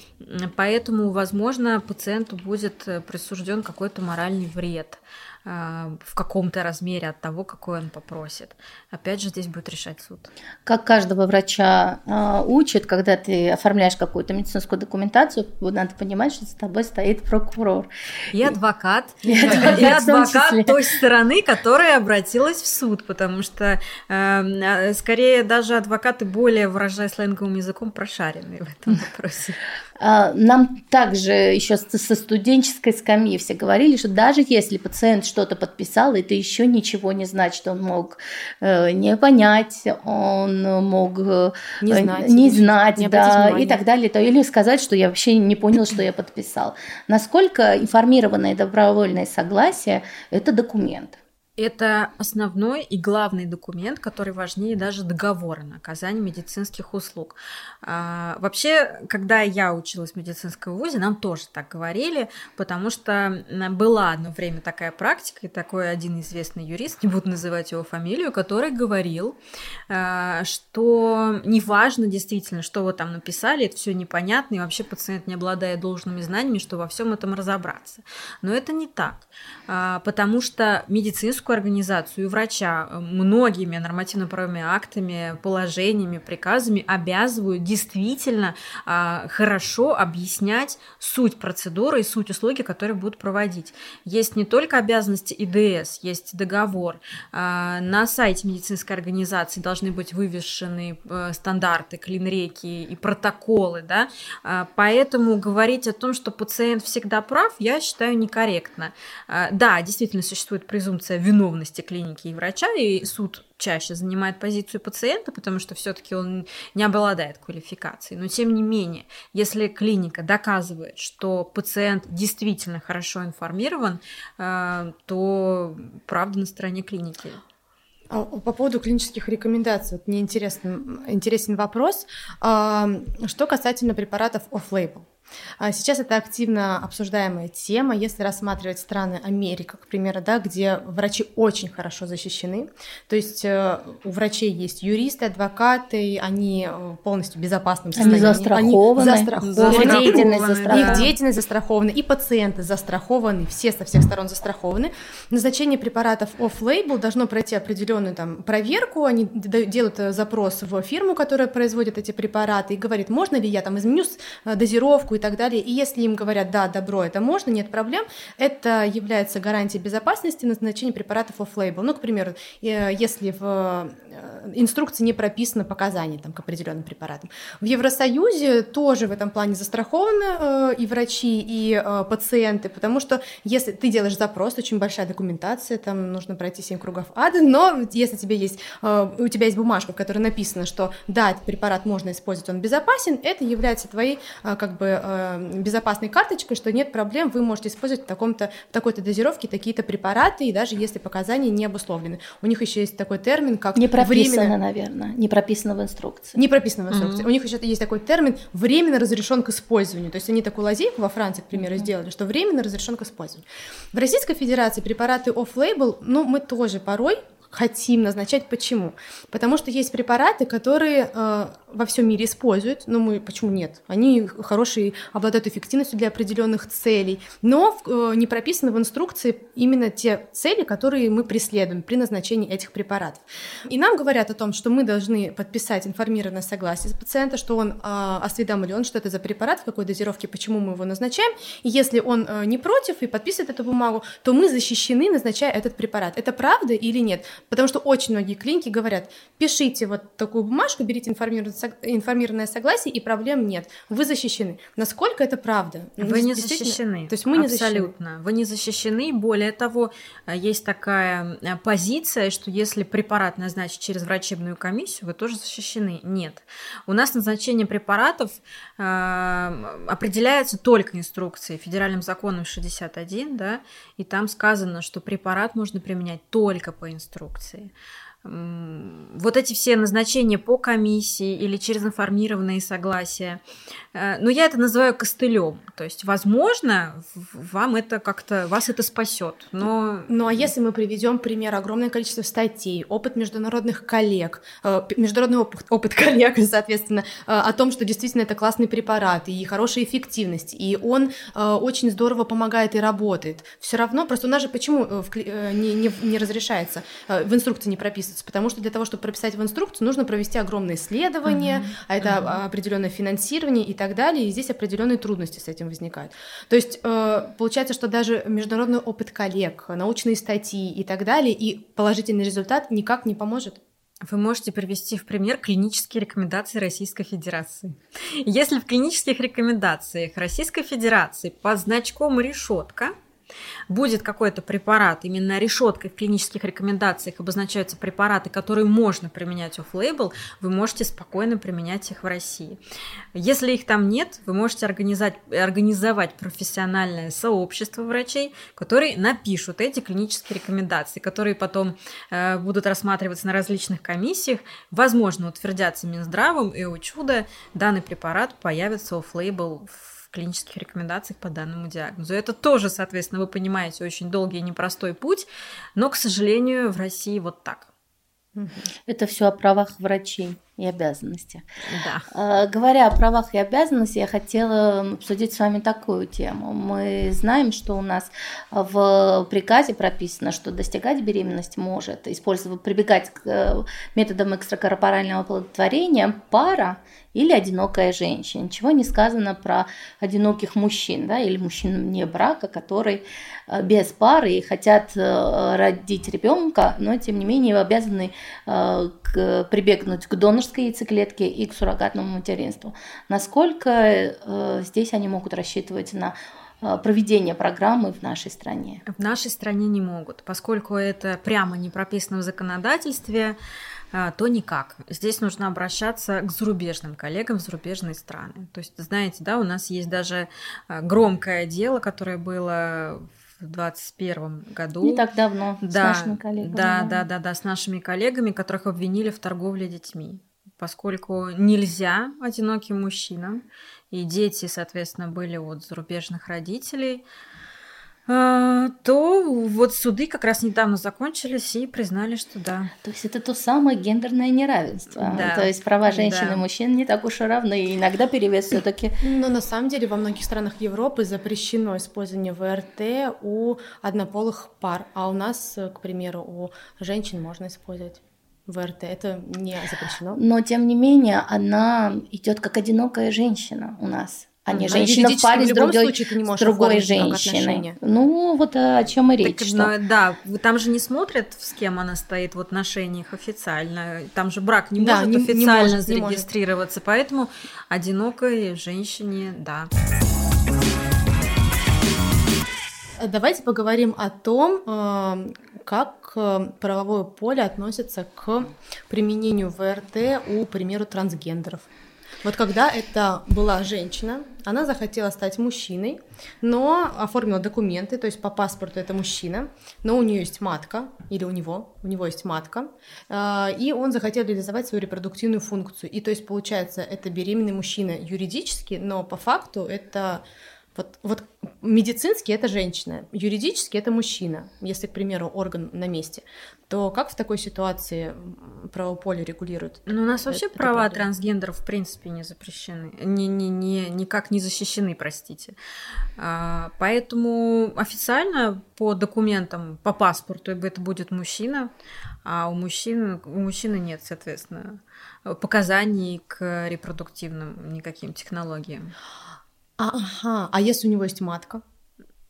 поэтому, возможно, пациенту будет э, присужден причинен какой-то моральный вред э, в каком-то размере от того, какой он попросит. Опять же, здесь будет решать суд. Как каждого врача э, учат, когда ты оформляешь какую-то медицинскую документацию, надо понимать, что с тобой стоит прокурор. И адвокат. И адвокат, и адвокат той стороны, которая обратилась в суд, потому что э, скорее даже адвокаты более, выражая сленговым языком, прошаренные в этом вопросе. А, нам также еще со студенческой скамьи все говорили, что даже если пациент что что-то подписал, это еще ничего не значит. Он мог э, не понять, он мог э, не знать, не знать не да, и так далее. То, или сказать, что я вообще не понял, что я подписал. Насколько информированное добровольное согласие – это документ. Это основной и главный документ, который важнее даже договора на оказание медицинских услуг. А, вообще, когда я училась в медицинском вузе, нам тоже так говорили, потому что была одно время такая практика, и такой один известный юрист, не буду называть его фамилию, который говорил, а, что неважно действительно, что вы там написали, это все непонятно, и вообще пациент не обладает должными знаниями, что во всем этом разобраться. Но это не так, а, потому что медицинскую организацию и врача э, многими нормативно-правовыми актами, положениями, приказами обязывают действительно а, хорошо объяснять суть процедуры и суть услуги, которые будут проводить. Есть не только обязанности ИДС, есть договор. А, на сайте медицинской организации должны быть вывешены э, стандарты, клинреки и протоколы, да, а, поэтому говорить о том, что пациент всегда прав, я считаю некорректно. Да, действительно существует презумпция виновности клиники и врача, и суд чаще занимает позицию пациента, потому что все-таки он не обладает квалификацией. Но тем не менее, если клиника доказывает, что пациент действительно хорошо информирован, э, то правда на стороне клиники. А, по поводу клинических рекомендаций, вот мне интересен, интересен вопрос. А, что касательно препаратов off-label? А сейчас это активно обсуждаемая тема, если рассматривать страны Америки, к примеру, да, где врачи очень хорошо защищены. То есть э, у врачей есть юристы, адвокаты, они э, полностью в безопасном состоянии. Они застрахованы. Они застрахованы. Их деятельность застрахована. Их деятельность застрахована. И пациенты застрахованы, все со всех сторон застрахованы. Назначение препаратов off-label должно пройти определенную там проверку. Они делают э, запрос в фирму, которая производит эти препараты, и говорит, можно ли я там изменю дозировку и так далее. И если им говорят, да, добро, это можно, нет проблем, это является гарантией безопасности назначения препаратов off-label. Ну, к примеру, э, если в э, инструкции не прописано показания там, к определенным препаратам. В Евросоюзе тоже в этом плане застрахованы э, и врачи, и пациенты, потому что если ты делаешь запрос, очень большая документация, там нужно пройти 7 кругов ада, но если тебе есть, у тебя есть бумажка, в которой написано, что да, этот препарат можно использовать, он безопасен, это является твоей как бы Э, безопасной карточкой, что нет проблем, вы можете использовать в, таком-то, в такой-то дозировке такие-то препараты, и даже если показания не обусловлены. У них еще есть такой термин, как Не прописано, временно... наверное, не прописано в инструкции. Не прописано в инструкции. Mm-hmm. У них еще есть такой термин временно разрешен к использованию. То есть они такую лазейку во Франции, к примеру, mm-hmm. сделали, что временно разрешен к использованию. В Российской Федерации препараты off-label, ну, мы тоже порой хотим назначать. Почему? Потому что есть препараты, которые э, во всем мире используют, но мы почему нет? Они хорошие, обладают эффективностью для определенных целей, но э, не прописаны в инструкции именно те цели, которые мы преследуем при назначении этих препаратов. И нам говорят о том, что мы должны подписать информированное согласие пациента, что он э, осведомлен, что это за препарат, в какой дозировке, почему мы его назначаем. И если он э, не против и подписывает эту бумагу, то мы защищены, назначая этот препарат. Это правда или нет? Потому что очень многие клиники говорят, пишите вот такую бумажку, берите информированное согласие, и проблем нет. Вы защищены. Насколько это правда? Вы не защищены. То есть мы не Абсолютно. Защищены. Вы не защищены. Более того, э, есть такая э, позиция, что если препарат назначить через врачебную комиссию, вы тоже защищены. Нет. У нас назначение препаратов э, определяется только инструкцией федеральным законом 61, да, и там сказано, что препарат можно применять только по инструкции вот эти все назначения по комиссии или через информированные согласия, э, ну, я это называю костылем. То есть, возможно, вам это как-то, вас это спасет, но... Ну, а если мы приведем пример огромное количество статей, опыт международных коллег, э, международный опыт, опыт коллег, соответственно, э, о том, что действительно это классный препарат и хорошая эффективность, и он очень здорово помогает и работает, все равно, просто у нас же почему не, не, не разрешается, в инструкции не прописывается, прописываться, потому что для того, чтобы прописать в инструкцию, нужно провести огромные исследования, uh-huh. а это uh-huh. определенное финансирование и так далее, и здесь определенные трудности с этим возникают. То есть э, получается, что даже международный опыт коллег, научные статьи и так далее, и положительный результат никак не поможет. Вы можете привести в пример клинические рекомендации Российской Федерации. Если в клинических рекомендациях Российской Федерации под значком решетка будет какой-то препарат, именно решеткой в клинических рекомендациях обозначаются препараты, которые можно применять офф-лейбл, вы можете спокойно применять их в России. Если их там нет, вы можете организовать, организовать профессиональное сообщество врачей, которые напишут эти клинические рекомендации, которые потом э, будут рассматриваться на различных комиссиях, возможно, утвердятся Минздравом, и, о чудо, данный препарат появится офф-лейбл в клинических рекомендациях по данному диагнозу. Это тоже, соответственно, вы понимаете, очень долгий и непростой путь, но, к сожалению, в России вот так. Это все о правах врачей и обязанностях. Да. А, говоря о правах и обязанностях, я хотела обсудить с вами такую тему. Мы знаем, что у нас в приказе прописано, что достигать беременности может использовать, прибегать к э, методам экстракорпорального оплодотворения пара или одинокая женщина. Ничего не сказано про одиноких мужчин, да, или мужчин вне брака, которые э, без пары и хотят э, родить ребенка, но тем не менее обязаны э, прибегнуть к донорской яйцеклетке и к суррогатному материнству. Насколько здесь они могут рассчитывать на проведение программы в нашей стране? В нашей стране не могут, поскольку это прямо не прописано в законодательстве. А, то никак. Здесь нужно обращаться к зарубежным коллегам в зарубежные страны. То есть, знаете, да, у нас есть даже а, громкое дело, которое было в 2021 году. Не так давно, да, с нашими коллегами. Да, да, да, да, с нашими коллегами, которых обвинили в торговле детьми. Поскольку нельзя одиноким мужчинам, и дети, соответственно, были от зарубежных родителей, а, то вот суды как раз недавно закончились и признали, что да. То есть это то самое гендерное неравенство. Да. То есть права женщин да. и мужчин не так уж и равны. И иногда перевес все таки Но на самом деле во многих странах Европы запрещено использование ВРТ у однополых пар, а у нас, к примеру, у женщин можно использовать. ВРТ это не запрещено. Но тем не менее она идет как одинокая женщина у нас а не женщина в паре с другой, с другой женщиной. Ну, вот о чем и речь. Так, что... ну, да, там же не смотрят, с кем она стоит в отношениях официально. Там же брак не да, может не, официально не может, зарегистрироваться, не может. поэтому одинокой женщине, да. Давайте поговорим о том, э, как э, правовое поле относится к применению ВРТ у, к примеру, трансгендеров. Вот когда это была женщина, она захотела стать мужчиной, но оформила документы, то есть по паспорту это мужчина, но у нее есть матка, или у него, у него есть матка, а, и он захотел реализовать свою репродуктивную функцию. И то есть, получается, это беременный мужчина юридически, но по факту это вот, вот медицински это женщина, юридически это мужчина, если, к примеру, орган на месте, то как в такой ситуации правополе регулирует? Ну, у нас вообще это, права это трансгендеров в принципе не запрещены, не, не, не, никак не защищены, простите. А, поэтому официально по документам, по паспорту это будет мужчина, а у мужчин, у мужчины нет, соответственно, показаний к репродуктивным никаким технологиям. Ага, а если у него есть матка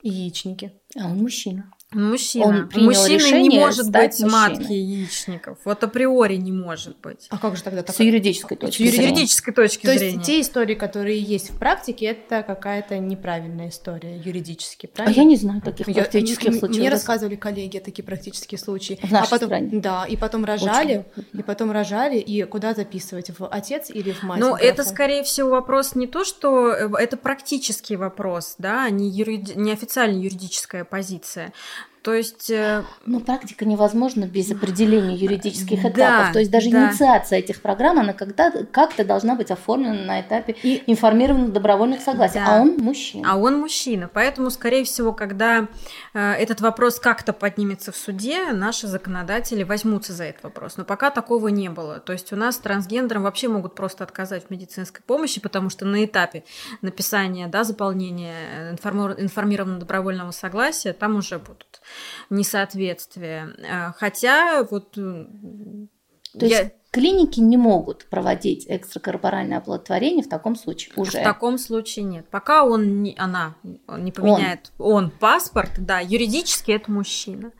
и яичники? А он мужчина. Мужчина. Он принял Мужчина не может быть мужчиной. матки яичников. Вот априори не может быть. А как же тогда? Так... С юридической точки зрения. С юридической точки То зрения. есть те истории, которые есть в практике, это какая-то неправильная история юридически, правильно? А я не знаю таких я, практических я, случаев. Мне рассказывали коллеги такие практические случаи. В нашей а потом, стране. Да, и потом рожали, Очень. и потом рожали, и куда записывать, в отец или в мать? Ну, это, скорее всего, вопрос не то, что... Э, это практический вопрос, да, не, юриди... не официальная юридическая позиция. То есть... Э, Но практика невозможна без определения юридических этапов. Да, То есть даже да. инициация этих программ, она когда как-то должна быть оформлена на этапе и информированных добровольных согласий. Да. А он мужчина. А он мужчина. Поэтому, скорее всего, когда э, этот вопрос как-то поднимется в суде, наши законодатели возьмутся за этот вопрос. Но пока такого не было. То есть у нас трансгендерам вообще могут просто отказать в медицинской помощи, потому что на этапе написания, да, заполнения информированного добровольного согласия там уже будут несоответствие. А, хотя вот... То я... есть клиники не могут проводить экстракорпоральное оплодотворение в таком случае уже? В таком случае нет. Пока он не, она не поменяет он. он паспорт, да, юридически это мужчина.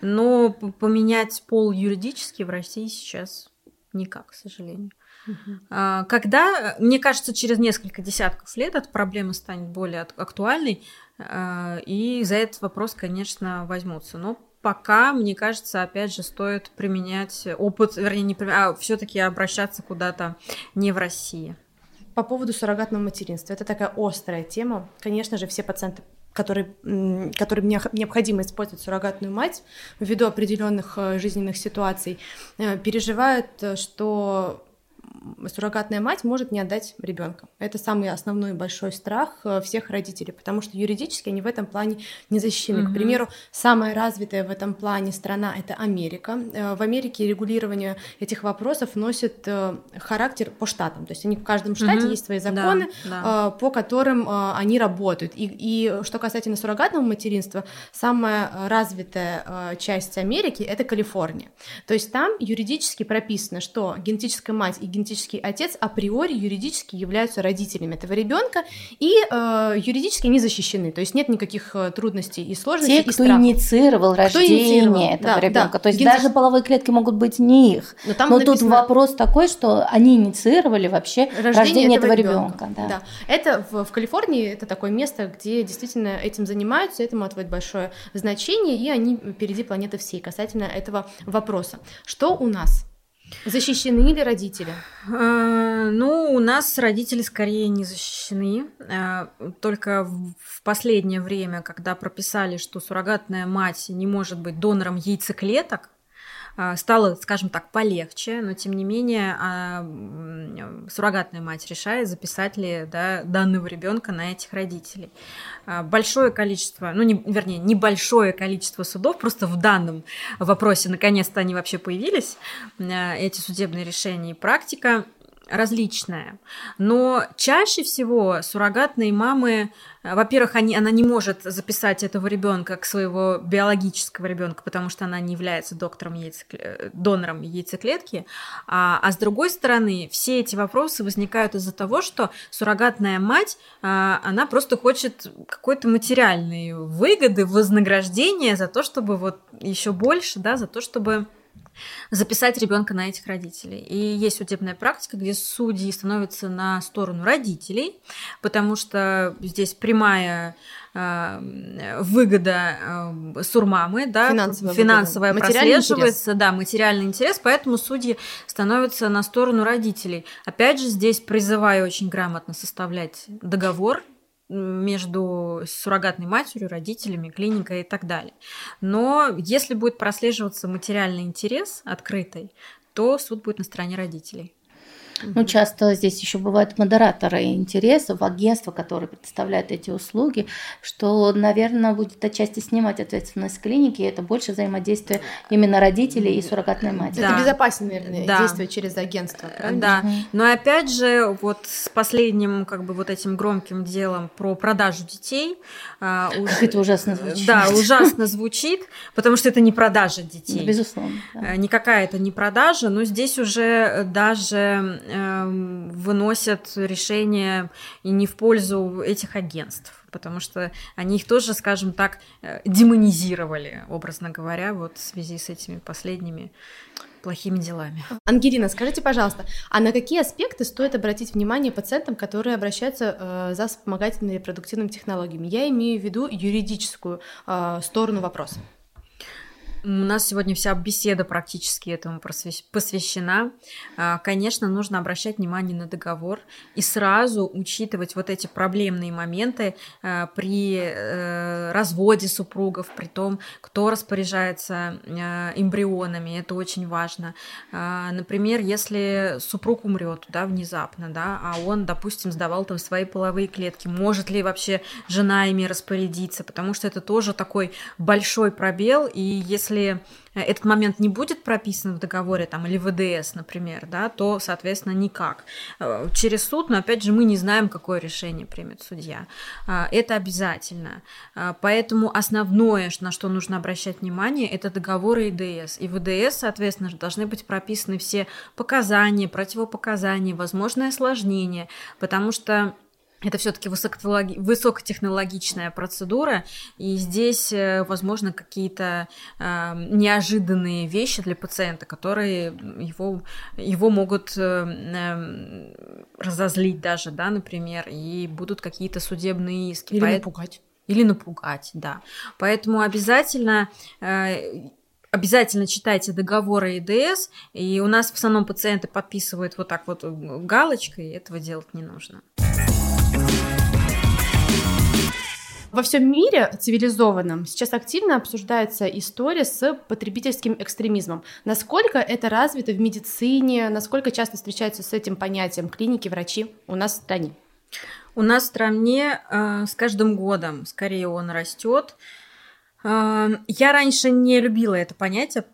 Но поменять пол юридически в России сейчас никак, к сожалению. Uh-huh. Когда, мне кажется, через несколько десятков лет эта проблема станет более актуальной, а, и за этот вопрос, конечно, возьмутся. Но пока, мне кажется, опять же, стоит применять опыт, вернее, не а все-таки обращаться куда-то не в России. По поводу суррогатного материнства. Это такая острая тема. Конечно же, все пациенты которые, которым необходимо использовать суррогатную мать ввиду определенных э, жизненных ситуаций, э, переживают, э, что суррогатная мать может не отдать ребенка. Это самый основной большой страх э, всех родителей, потому что юридически они в этом плане не защищены. Mm-hmm. К примеру, самая развитая в этом плане страна это Америка. Э, в Америке регулирование этих вопросов носит э, характер по штатам, то есть они в каждом штате mm-hmm. есть свои законы, да, да. по которым они работают. И, и что касательно суррогатного материнства, самая развитая часть Америки это Калифорния. То есть там юридически прописано, что генетическая мать и генетическая биологический отец априори юридически являются родителями этого ребенка и э, юридически не защищены, то есть нет никаких э, трудностей и сложностей. Те, и кто страхов. инициировал кто рождение инициировал? этого да, ребенка, да. то есть Ген... даже половые клетки могут быть не их. Но, там Но написано... тут вопрос такой, что они инициировали вообще рождение, рождение этого, этого ребенка. Да. Да. Это в, в Калифорнии это такое место, где действительно этим занимаются, этому отводят большое значение, и они впереди планеты всей касательно этого вопроса. Что у нас? Защищены ли родители? А, ну, у нас родители скорее не защищены. А, только в последнее время, когда прописали, что суррогатная мать не может быть донором яйцеклеток, стало, скажем так, полегче, но тем не менее а, суррогатная мать решает, записать ли да, данного ребенка на этих родителей. А, большое количество, ну, не, вернее, небольшое количество судов, просто в данном вопросе наконец-то они вообще появились, эти судебные решения и практика различная. Но чаще всего суррогатные мамы, э, во-первых, они, она не может записать этого ребенка как своего биологического ребенка, потому что она не является доктором яйцекле... Э, донором яйцеклетки. А, а с другой стороны, все эти вопросы возникают из-за того, что суррогатная мать, а, она просто хочет какой-то материальной выгоды, вознаграждения за то, чтобы вот еще больше, да, за то, чтобы записать ребенка на этих родителей. И есть судебная практика, где судьи становятся на сторону родителей, потому что здесь прямая э, выгода э, сурмамы, да, финансовая, финансовая прослеживается, да, материальный интерес, поэтому судьи становятся на сторону родителей. Опять же, здесь призываю очень грамотно составлять договор между суррогатной матерью, родителями, клиникой и так далее. Но если будет прослеживаться материальный интерес открытый, то суд будет на стороне родителей. Ну, часто здесь еще бывают модераторы интересов, агентства, которые предоставляют эти услуги, что, наверное, будет отчасти снимать ответственность клиники, и это больше взаимодействие именно родителей и суррогатной матери. Да. Это безопаснее, наверное, да. действие через агентство, правильно? Да, но опять же, вот с последним, как бы, вот этим громким делом про продажу детей... Как это ужасно звучит. Да, ужасно звучит, потому что это не продажа детей. Безусловно. Да. Никакая это не продажа, но здесь уже даже выносят решения и не в пользу этих агентств, потому что они их тоже, скажем так, э, демонизировали, образно говоря, вот в связи с этими последними плохими делами. Ангелина, скажите, пожалуйста, а на какие аспекты стоит обратить внимание пациентам, которые обращаются э, за вспомогательными репродуктивными технологиями? Я имею в виду юридическую э, сторону вопроса. У нас сегодня вся беседа практически этому посвящена. А, конечно, нужно обращать внимание на договор и сразу учитывать вот эти проблемные моменты а, при э, разводе супругов, при том, кто распоряжается а, эмбрионами. Это очень важно. Например, если супруг умрет да, внезапно, да, а он, допустим, сдавал там свои половые клетки, может ли вообще жена ими распорядиться, потому что это тоже такой большой пробел, и если если этот момент не будет прописан в договоре там, или в ВДС, например, да, то, соответственно, никак. Э, через суд, но опять же мы не знаем, какое решение примет судья. А, это обязательно. Поэтому основное, на что нужно обращать внимание, это договоры ИДС. И в ИДС, соответственно, должны быть прописаны все показания, противопоказания, возможные осложнения, потому что это все-таки высокотехнологичная процедура, и здесь, э, возможно, какие-то э, неожиданные вещи для пациента, которые его, его могут э, э, разозлить даже, да, например, и будут какие-то судебные иски. Или Поэт... напугать. Или напугать, да. Поэтому обязательно э, обязательно читайте договоры ИДС, и у нас в основном пациенты подписывают вот так вот галочкой, этого делать не нужно. Во всем мире цивилизованном сейчас активно обсуждается история с потребительским экстремизмом. Насколько это развито в медицине, насколько часто встречаются с этим понятием клиники, врачи у нас в стране? У нас в стране э, с каждым годом скорее он растет. Я раньше не любила это понятие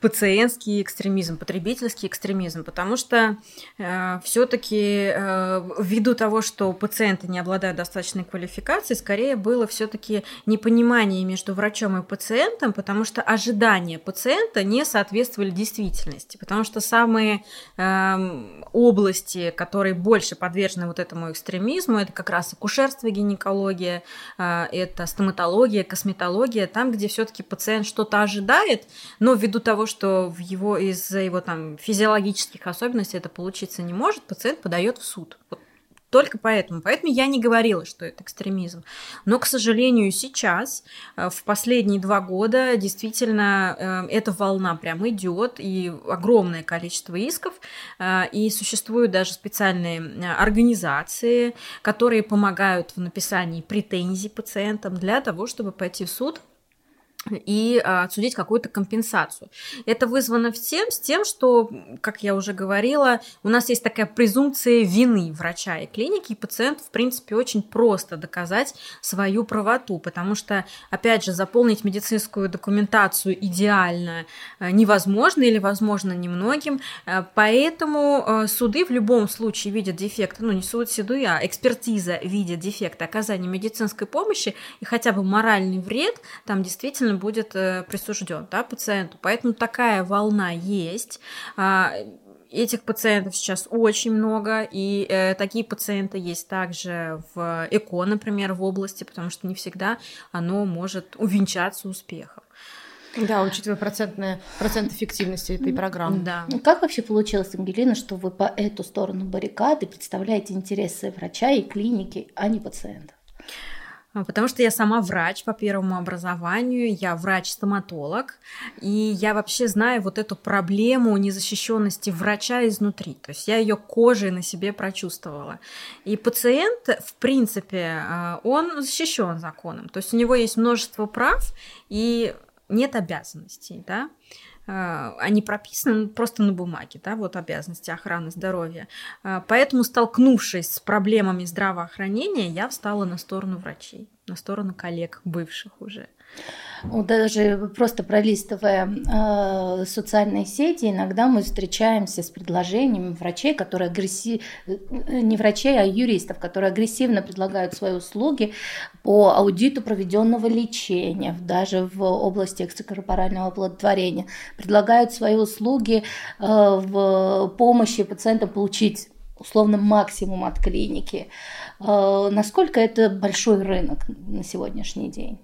пациентский экстремизм, потребительский экстремизм, потому что э, все-таки э, ввиду того, что пациенты не обладают достаточной квалификацией, скорее было все-таки непонимание между врачом и пациентом, потому что ожидания пациента не соответствовали действительности, потому что самые э, области, которые больше подвержены вот этому экстремизму, это как раз акушерство, гинекология, э, это стоматология, косметология там, где все-таки пациент что-то ожидает, но ввиду того, что в его, из-за его там физиологических особенностей это получиться не может, пациент подает в суд. Вот только поэтому. Поэтому я не говорила, что это экстремизм. Но, к сожалению, сейчас, э, в последние два года, действительно, э, эта волна прям идет, и огромное количество исков, э, и существуют даже специальные организации, которые помогают в написании претензий пациентам для того, чтобы пойти в суд и а, отсудить какую-то компенсацию. Это вызвано всем с тем, что, как я уже говорила, у нас есть такая презумпция вины врача и клиники, и пациент, в принципе, очень просто доказать свою правоту, потому что, опять же, заполнить медицинскую документацию идеально а, невозможно или возможно немногим, а, поэтому суды в любом случае видят дефект, ну не суд седуя, а экспертиза видит дефект оказания медицинской помощи и хотя бы моральный вред там действительно будет э, присужден да, пациенту. Поэтому такая волна есть. А, этих пациентов сейчас очень много, и э, такие пациенты есть также в ЭКО, например, в области, потому что не всегда оно может увенчаться успехом. Да, учитывая процентные, процент эффективности этой программы. Да. Ну, как вообще получилось, Ангелина, что вы по эту сторону баррикады представляете интересы врача и клиники, а не пациента? А, потому что я сама врач по первому образованию, я врач-стоматолог, и я вообще знаю вот эту проблему незащищенности врача изнутри. То есть я ее кожей на себе прочувствовала. И пациент, в принципе, а, он защищен законом. То есть у него есть множество прав и нет обязанностей, да. А, они прописаны просто на бумаге, да, вот обязанности охраны здоровья. А, поэтому, столкнувшись с проблемами здравоохранения, я встала на сторону врачей, на сторону коллег бывших уже. Даже просто пролистывая э, социальные сети, иногда мы встречаемся с предложениями врачей, которые агрессивно, э, не врачей, а юристов, которые агрессивно предлагают свои услуги по аудиту проведенного лечения, даже в области экстракорпорального оплодотворения, предлагают свои услуги э, в помощи пациентам получить условно максимум от клиники. Э, насколько это большой рынок на сегодняшний день?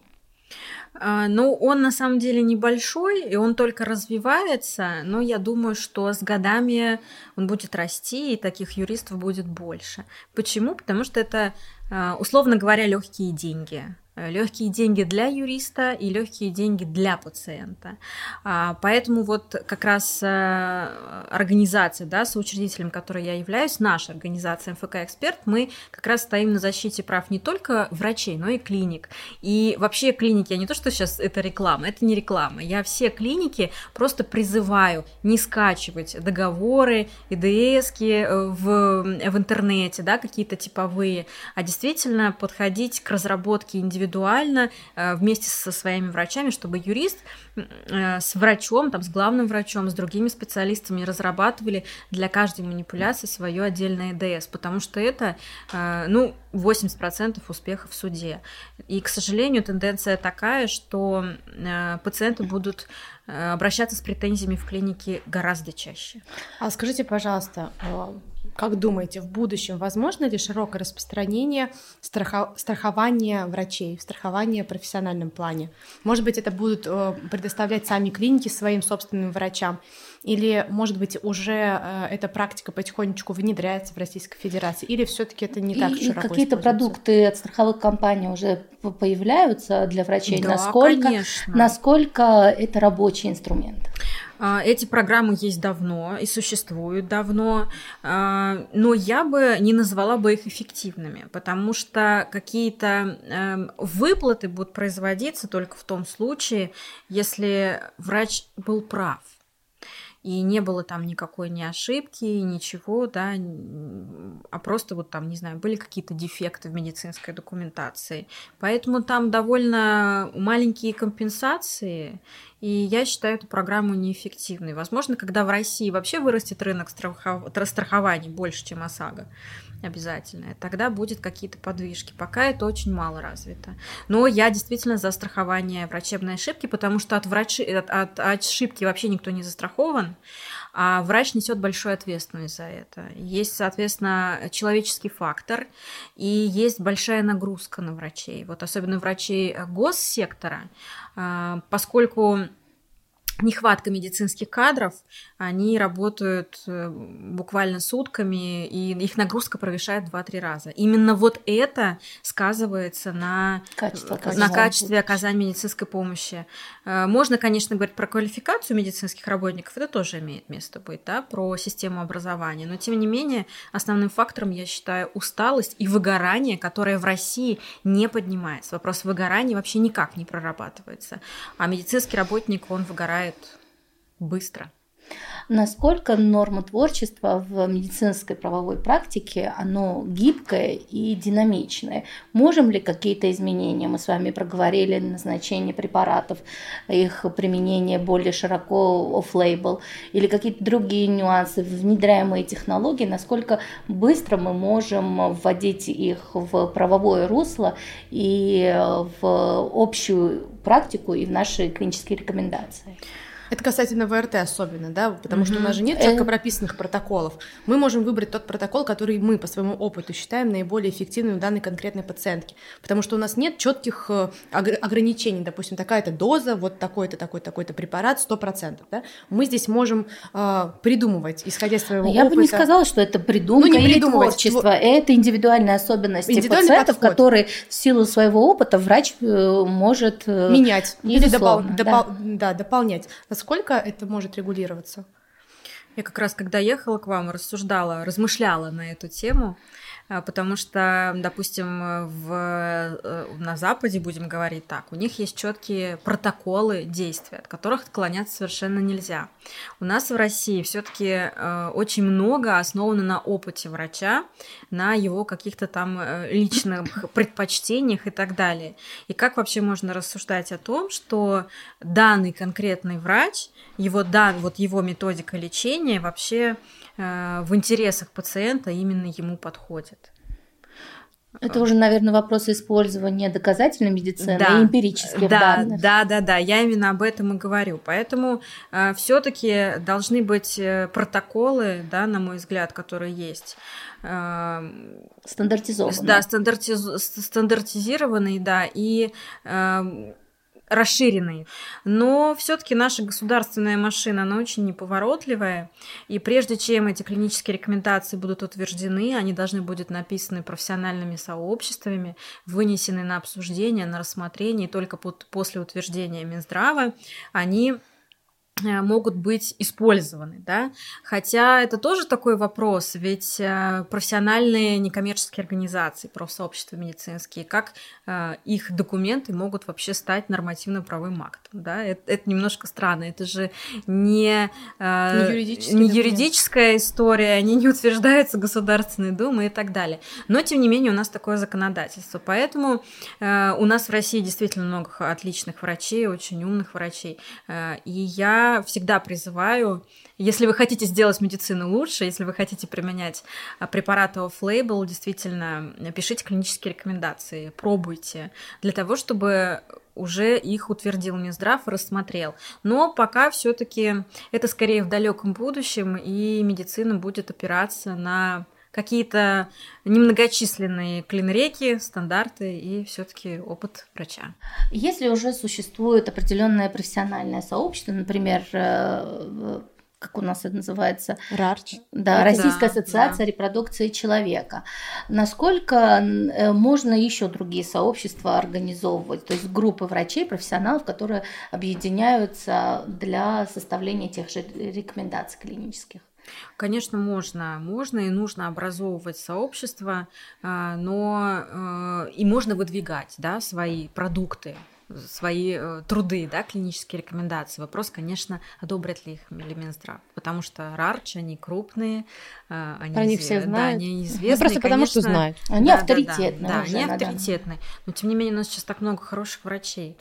А, ну, он на самом деле небольшой, и он только развивается, но я думаю, что с годами он будет расти, и таких юристов будет больше. Почему? Потому что это, а, условно говоря, легкие деньги. Э, легкие деньги для юриста и легкие деньги для пациента. А, поэтому вот как раз э, организация, да, соучредителем которой я являюсь, наша организация МФК Эксперт, мы как раз стоим на защите прав не только врачей, но и клиник. И вообще клиники, я не то, что сейчас это реклама, это не реклама. Я все клиники просто призываю не скачивать договоры, ИДСки э, в, в интернете, да, какие-то типовые, а действительно подходить к разработке индивидуальных индивидуально э, вместе со своими врачами, чтобы юрист э, с врачом, там, с главным врачом, с другими специалистами разрабатывали для каждой манипуляции свое отдельное ДС, потому что это, э, ну, 80% успеха в суде. И, к сожалению, тенденция такая, что пациенты будут обращаться с претензиями в клинике гораздо чаще. А скажите, пожалуйста, Как думаете, в будущем возможно ли широкое распространение страхо- страхования врачей, страхования в профессиональном плане? Может быть, это будут э, предоставлять сами клиники своим собственным врачам? Или, может быть, уже э, эта практика потихонечку внедряется в Российской Федерации? Или все-таки это не так и, широко И какие-то продукты от страховых компаний уже появляются для врачей? Да, насколько, конечно. насколько это рабочий инструмент? А, Эти программы есть давно и существуют давно, а, но я бы не назвала бы их эффективными, потому что какие-то эм, выплаты будут производиться только в том случае, если врач был прав и не было там никакой ни ошибки, ничего, да, а просто вот там, не знаю, были какие-то дефекты в медицинской документации. Поэтому там довольно маленькие компенсации, и я считаю эту программу неэффективной. Возможно, когда в России вообще вырастет рынок страхований больше, чем ОСАГО, обязательно, тогда будет какие-то подвижки. Пока это очень мало развито. Но я действительно за страхование врачебной ошибки, потому что от, врачи, от, от ошибки вообще никто не застрахован, а врач несет большую ответственность за это. Есть, соответственно, человеческий фактор, и есть большая нагрузка на врачей. Вот особенно врачей госсектора, а, поскольку нехватка медицинских кадров, они работают э, буквально сутками, и их нагрузка превышает 2-3 раза. Именно вот это сказывается на, Качество на качестве оказания медицинской помощи. Э, можно, конечно, говорить про квалификацию медицинских работников, это тоже имеет место быть, да, про систему образования, но тем не менее основным фактором я считаю усталость и выгорание, которое в России не поднимается. Вопрос выгорания вообще никак не прорабатывается. А медицинский работник, он выгорает быстро насколько норма творчества в медицинской правовой практике, оно гибкое и динамичное. Можем ли какие-то изменения, мы с вами проговорили назначение препаратов, их применение более широко офф-лейбл, или какие-то другие нюансы, внедряемые технологии, насколько быстро мы можем вводить их в правовое русло и в общую практику и в наши клинические рекомендации. Это касательно ВРТ особенно, да, потому mm-hmm. что у нас же нет четко э. прописанных протоколов. Мы можем выбрать тот протокол, который мы по своему опыту считаем наиболее эффективным у данной конкретной пациентки, потому что у нас нет четких э, ограничений, допустим, такая-то доза, вот такой-то, такой-то, такой-то препарат, 100%, да. Мы здесь можем э, придумывать, исходя из своего Я опыта. бы не сказала, что это придумка ну, не или творчество, тво... это индивидуальные особенности индивидуальный пациентов, подход. которые в силу своего опыта врач э, может менять или допол... да. Допол... да, дополнять насколько это может регулироваться? Я как раз, когда ехала к вам, рассуждала, размышляла на эту тему. А, потому что, допустим, в, э, на Западе, будем говорить так, у них есть четкие протоколы действия, от которых отклоняться совершенно нельзя. У нас в России все-таки э, очень много основано на опыте врача, на его каких-то там э, личных предпочтениях и так далее. И как вообще можно рассуждать о том, что данный конкретный врач, его дан, вот его методика лечения вообще Э, в интересах пациента именно ему подходит. Это уже, наверное, вопрос использования доказательной медицины да, и эмпирических да, данных. Да, да, да, я именно об этом и говорю. Поэтому э, все-таки должны быть э, протоколы, да, на мой взгляд, которые есть. Э, стандартизованные. Да, стандартиз, стандартизированные, да, и э, расширенный. Но все-таки наша государственная машина, она очень неповоротливая. И прежде чем эти клинические рекомендации будут утверждены, они должны быть написаны профессиональными сообществами, вынесены на обсуждение, на рассмотрение. И только после утверждения Минздрава они могут быть использованы, да, хотя это тоже такой вопрос, ведь э, профессиональные некоммерческие организации, профсообщества медицинские, как э, их документы могут вообще стать нормативно-правовым актом, да, это, это немножко странно, это же не, не, юридический не юридическая история, они не утверждаются Государственной Думой и так далее, но тем не менее у нас такое законодательство, поэтому у нас в России действительно много отличных врачей, очень умных врачей, и я всегда призываю, если вы хотите сделать медицину лучше, если вы хотите применять а, препараты off-label, действительно, пишите клинические рекомендации, пробуйте, для того, чтобы уже их утвердил Минздрав, рассмотрел. Но пока все-таки это скорее в далеком будущем, и медицина будет опираться на какие-то немногочисленные клинреки, стандарты и все-таки опыт врача. Если уже существует определенное профессиональное сообщество, например, э, как у нас это называется? РАРЧ. Да, Российская да, ассоциация да. репродукции человека. Насколько э, можно еще другие сообщества организовывать, то есть группы врачей, профессионалов, которые объединяются для составления тех же рекомендаций клинических? Конечно, можно, можно и нужно образовывать сообщество, а, но э, и можно выдвигать да, свои продукты свои э, труды, да, клинические рекомендации. Вопрос, конечно, одобрят ли их или Минздрав, потому что РАРЧ, они крупные, э, они, Про них все знают. Да, они известны. Ну, просто потому что знают. Они да, авторитетные. Да, да, да они авторитетные. Но тем не менее у нас сейчас так много хороших врачей.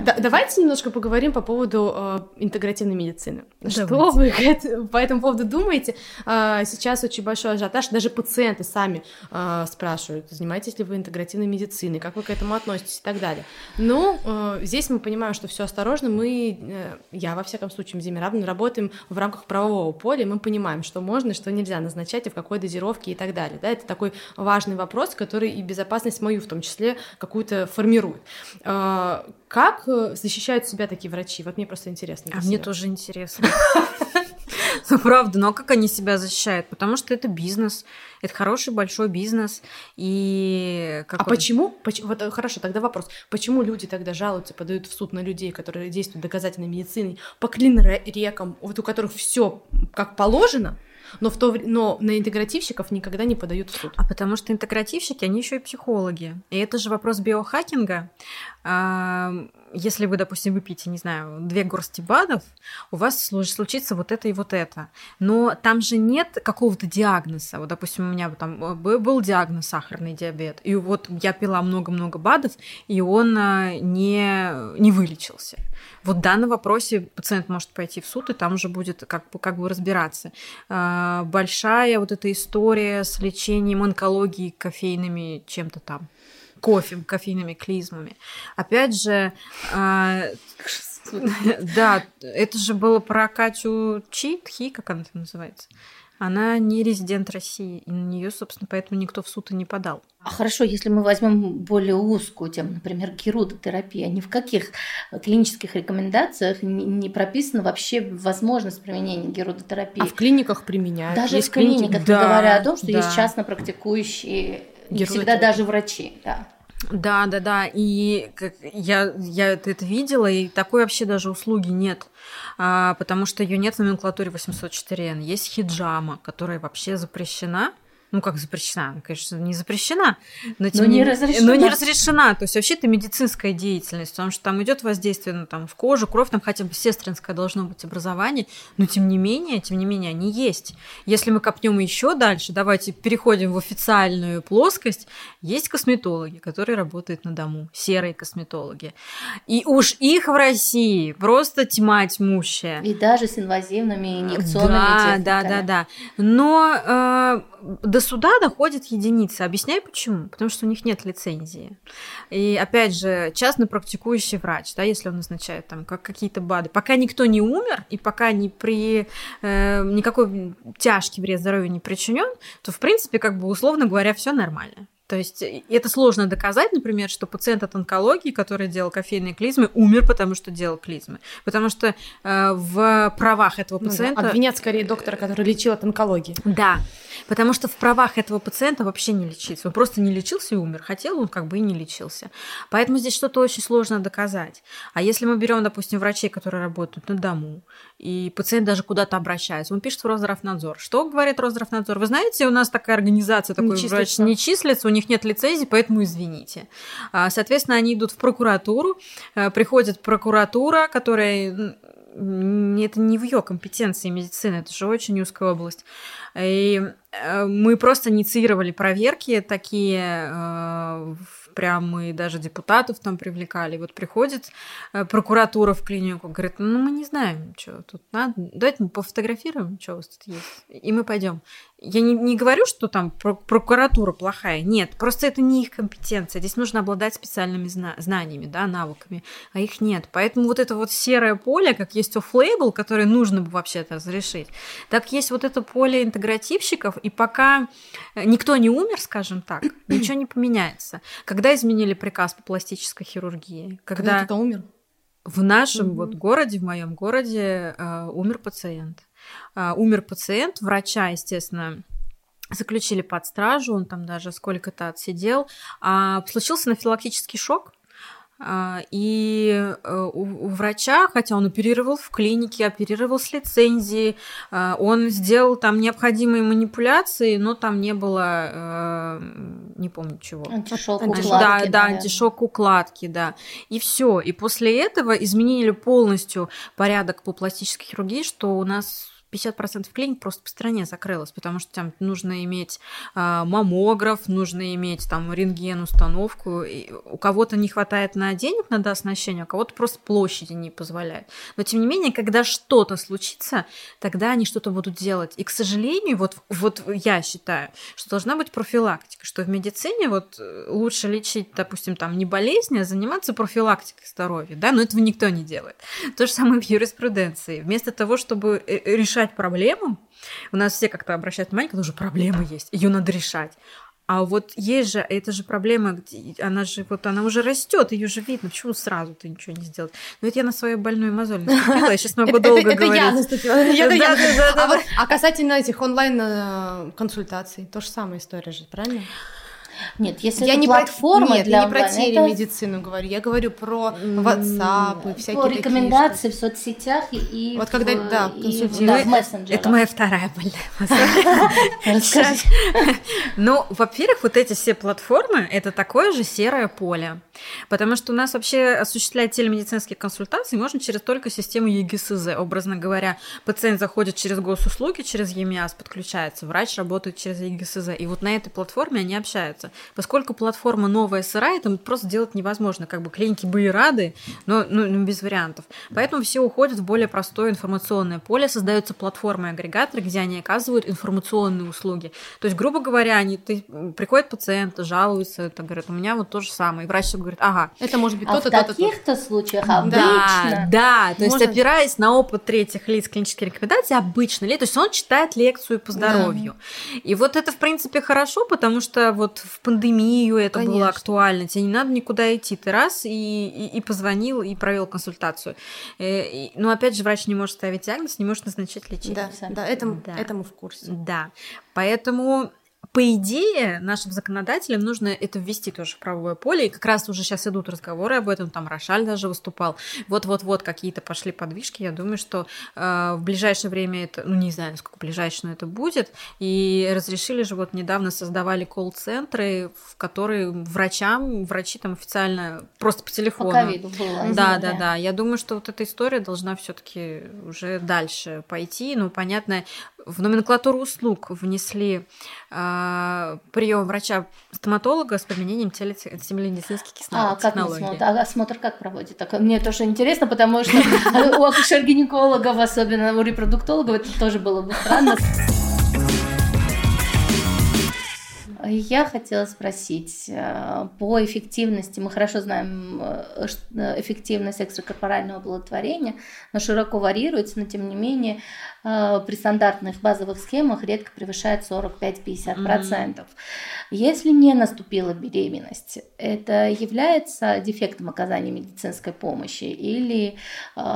Да, давайте немножко поговорим по поводу э, интегративной медицины. Давайте. Что вы по этому поводу думаете? Э, сейчас очень большой ажиотаж, даже пациенты сами э, спрашивают, занимаетесь ли вы интегративной медициной, как вы к этому относитесь и так далее. Но э, здесь мы понимаем, что все осторожно. Мы, э, я во всяком случае, Зимирабна, работаем в рамках правового поля, мы понимаем, что можно и что нельзя назначать и в какой дозировке и так далее. Да, это такой важный вопрос, который и безопасность мою в том числе какую-то формирует. Э, как э, защищают себя такие врачи? Вот мне просто интересно. А мне тоже интересно. Ну, правда, но как они себя защищают? Потому что это бизнес, это хороший большой бизнес. И а почему? Вот э, хорошо, тогда вопрос. Почему люди тогда жалуются, подают в суд на людей, которые действуют доказательной медициной, по клин-рекам, вот у которых все как положено, но, в то, но на интегративщиков никогда не подают в суд. А потому что интегративщики, они еще и психологи. И это же вопрос биохакинга. Если вы, допустим, выпьете, не знаю, две горсти БАДов, у вас случится вот это и вот это. Но там же нет какого-то диагноза. Вот, допустим, у меня там э, был диагноз сахарный диабет, и вот я пила много-много БАДов, и он э, не, не вылечился. Вот в данном вопросе пациент может пойти в суд, и там уже будет как бы, как бы разбираться. А, большая вот эта история с лечением онкологии кофейными чем-то там кофе, кофейными клизмами. Опять же, а, да, это же было про Катю Чи, Тхи, как она там называется. Она не резидент России, и на нее, собственно, поэтому никто в суд и не подал. А хорошо, если мы возьмем более узкую тему, например, герудотерапия, ни в каких клинических рекомендациях не прописана вообще возможность применения герудотерапии. А в клиниках применяют? Даже есть в клиниках, да, говоря о том, что да. есть частно практикующие, не всегда даже врачи. Да. Да, да, да. И как, я, я это, это видела, и такой вообще даже услуги нет. А, потому что ее нет в номенклатуре 804N. Есть хиджама, которая вообще запрещена ну как запрещена, конечно, не запрещена, но, но не, не разрешена. Но не разрешена. То есть вообще это медицинская деятельность, потому что там идет воздействие ну, там, в кожу, кровь, там хотя бы сестринское должно быть образование, но тем не менее, тем не менее, они есть. Если мы копнем еще дальше, давайте переходим в официальную плоскость, есть косметологи, которые работают на дому, серые косметологи. И уж их в России просто тьма тьмущая. И даже с инвазивными инъекционными да, техниками. Да, да, да. Но э, до суда доходят единицы. Объясняю почему. Потому что у них нет лицензии. И опять же, частно практикующий врач, да, если он назначает там как какие-то БАДы, пока никто не умер и пока не при э, никакой тяжкий вред здоровью не причинен, то в принципе, как бы условно говоря, все нормально. То есть это сложно доказать, например, что пациент от онкологии, который делал кофейные клизмы, умер, потому что делал клизмы. Потому что э, в правах этого пациента... Ну, обвинят скорее доктора, который лечил от онкологии. Да, потому что в правах этого пациента вообще не лечиться. Он просто не лечился и умер. Хотел, он как бы и не лечился. Поэтому здесь что-то очень сложно доказать. А если мы берем, допустим, врачей, которые работают на дому, и пациент даже куда-то обращается, он пишет в Росздравнадзор. Что говорит Росздравнадзор? Вы знаете, у нас такая организация, такой не врач не числится, них нет лицензии, поэтому извините. А, соответственно, они идут в прокуратуру, э, приходит прокуратура, которая это не в ее компетенции медицины, это же очень узкая область. И э, мы просто инициировали проверки такие э, прям мы даже депутатов там привлекали. Вот приходит э, прокуратура в клинику, говорит, ну мы не знаем, что тут надо, давайте мы пофотографируем, что у вас тут есть, и мы пойдем. Я не, не говорю, что там прокуратура плохая. Нет, просто это не их компетенция. Здесь нужно обладать специальными зна- знаниями, да, навыками, а их нет. Поэтому вот это вот серое поле, как есть оффлейбл, которое нужно бы вообще-то разрешить, так есть вот это поле интегративщиков, и пока никто не умер, скажем так, ничего не поменяется. Когда изменили приказ по пластической хирургии? Когда, когда кто умер? В нашем mm-hmm. вот городе, в моем городе, э, умер пациент. Э, умер пациент, врача, естественно, заключили под стражу, он там даже сколько-то отсидел. А случился анафилактический шок, а, и э, у, врача, хотя он оперировал в клинике, оперировал с лицензией, а, он сделал там необходимые манипуляции, но там не было, э, не помню чего. Антишок укладки. Да, да, да, антишок укладки, да. И все. И после этого изменили полностью порядок по пластической хирургии, что у нас 50% клиник просто по стране закрылось, потому что там нужно иметь э, маммограф, нужно иметь там рентген, установку. И у кого-то не хватает на денег на дооснащение, у кого-то просто площади не позволяет. Но тем не менее, когда что-то случится, тогда они что-то будут делать. И, к сожалению, вот, вот я считаю, что должна быть профилактика, что в медицине вот э, лучше лечить, допустим, там не болезни, а заниматься профилактикой здоровья, да, но этого никто не делает. То же самое в юриспруденции. Вместо того, чтобы э, решать решать проблему, у нас все как-то обращают внимание, когда уже проблема есть, ее надо решать. А вот есть же, это же проблема, она же вот она уже растет, ее же видно, почему сразу ты ничего не сделал? Ну это я на свою больную мозоль наступила, я сейчас могу долго говорить. Это я наступила. А касательно этих онлайн э, консультаций, то же самая история же, правильно? Нет, если я это не платформа про, нет, для я не про телемедицину это... говорю, я говорю про WhatsApp и всякие Про рекомендации в соцсетях и вот когда в, да, и, да, в мессенджерах. Это моя вторая больная Ну, во-первых, вот эти все платформы это такое же серое поле, потому что у нас вообще осуществлять телемедицинские консультации можно через только систему ЕГСЗ, образно говоря, пациент заходит через госуслуги, через ЕМИАС подключается, врач работает через ЕГСЗ, и вот на этой платформе они общаются развиваться. Поскольку платформа новая, сырая, это просто делать невозможно. Как бы клиники были рады, но ну, ну, без вариантов. Поэтому все уходят в более простое информационное поле, создаются платформы агрегаторы, где они оказывают информационные услуги. То есть, грубо говоря, они, ты, приходит пациент, жалуется, это говорит, у меня вот то же самое. И врач говорит, ага. Это может быть а то-то, то-то. в таких-то случаях обычно. Да, да, то есть опираясь на опыт третьих лиц клинические рекомендации, обычно ли, то есть он читает лекцию по здоровью. Да. И вот это, в принципе, хорошо, потому что вот в пандемию это Конечно. было актуально. Тебе не надо никуда идти. Ты раз и, и, и позвонил, и провел консультацию. Э, но опять же, врач не может ставить диагноз, не может назначать лечение. Да, да, это, да. это мы в курсе. Да. Поэтому по идее, нашим законодателям нужно это ввести тоже в правовое поле, и как раз уже сейчас идут разговоры об этом, там Рошаль даже выступал, вот-вот-вот какие-то пошли подвижки, я думаю, что э, в ближайшее время это, ну не знаю, сколько ближайшее, но это будет, и разрешили же вот недавно создавали колл-центры, в которые врачам, врачи там официально просто по телефону. По ковиду было. Да, да, да, я думаю, что вот эта история должна все таки уже дальше пойти, ну понятно, в номенклатуру услуг внесли э, прием врача-стоматолога с применением телемедицинских а, технологий. Как а осмотр как проводит? Так, мне тоже интересно, потому что у акушер-гинекологов, особенно у репродуктологов, это тоже было бы странно. Я хотела спросить э, по эффективности. Мы хорошо знаем э, э, эффективность экстракорпорального оплодотворения, но широко варьируется, но тем не менее при стандартных базовых схемах редко превышает 45-50%. Mm-hmm. Если не наступила беременность, это является дефектом оказания медицинской помощи или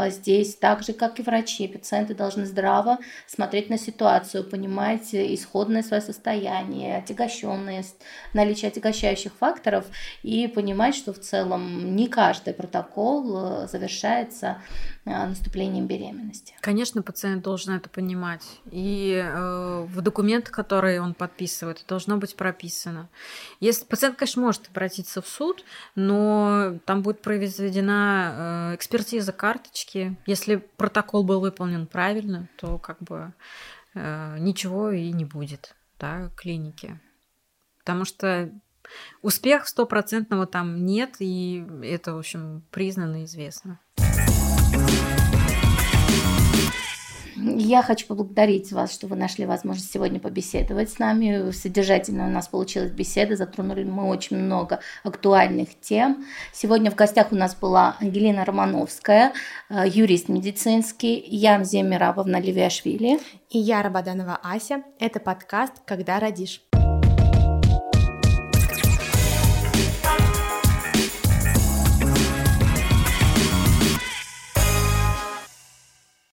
здесь так же, как и врачи, пациенты должны здраво смотреть на ситуацию, понимать исходное свое состояние, отягощенность наличие отягощающих факторов и понимать, что в целом не каждый протокол э, завершается э, наступлением беременности. Конечно, пациент должен это понимать. И э, в документах, которые он подписывает, должно быть прописано. Если пациент, конечно, может обратиться в суд, но там будет произведена э, экспертиза карточки. Если протокол был выполнен правильно, то как бы э, ничего и не будет да, клиники потому что успех стопроцентного там нет, и это, в общем, признано и известно. Я хочу поблагодарить вас, что вы нашли возможность сегодня побеседовать с нами. Содержательно у нас получилась беседа, затронули мы очень много актуальных тем. Сегодня в гостях у нас была Ангелина Романовская, э, юрист медицинский, я Мзия Мирабовна Левиашвили. И я Рабаданова Ася. Это подкаст «Когда родишь».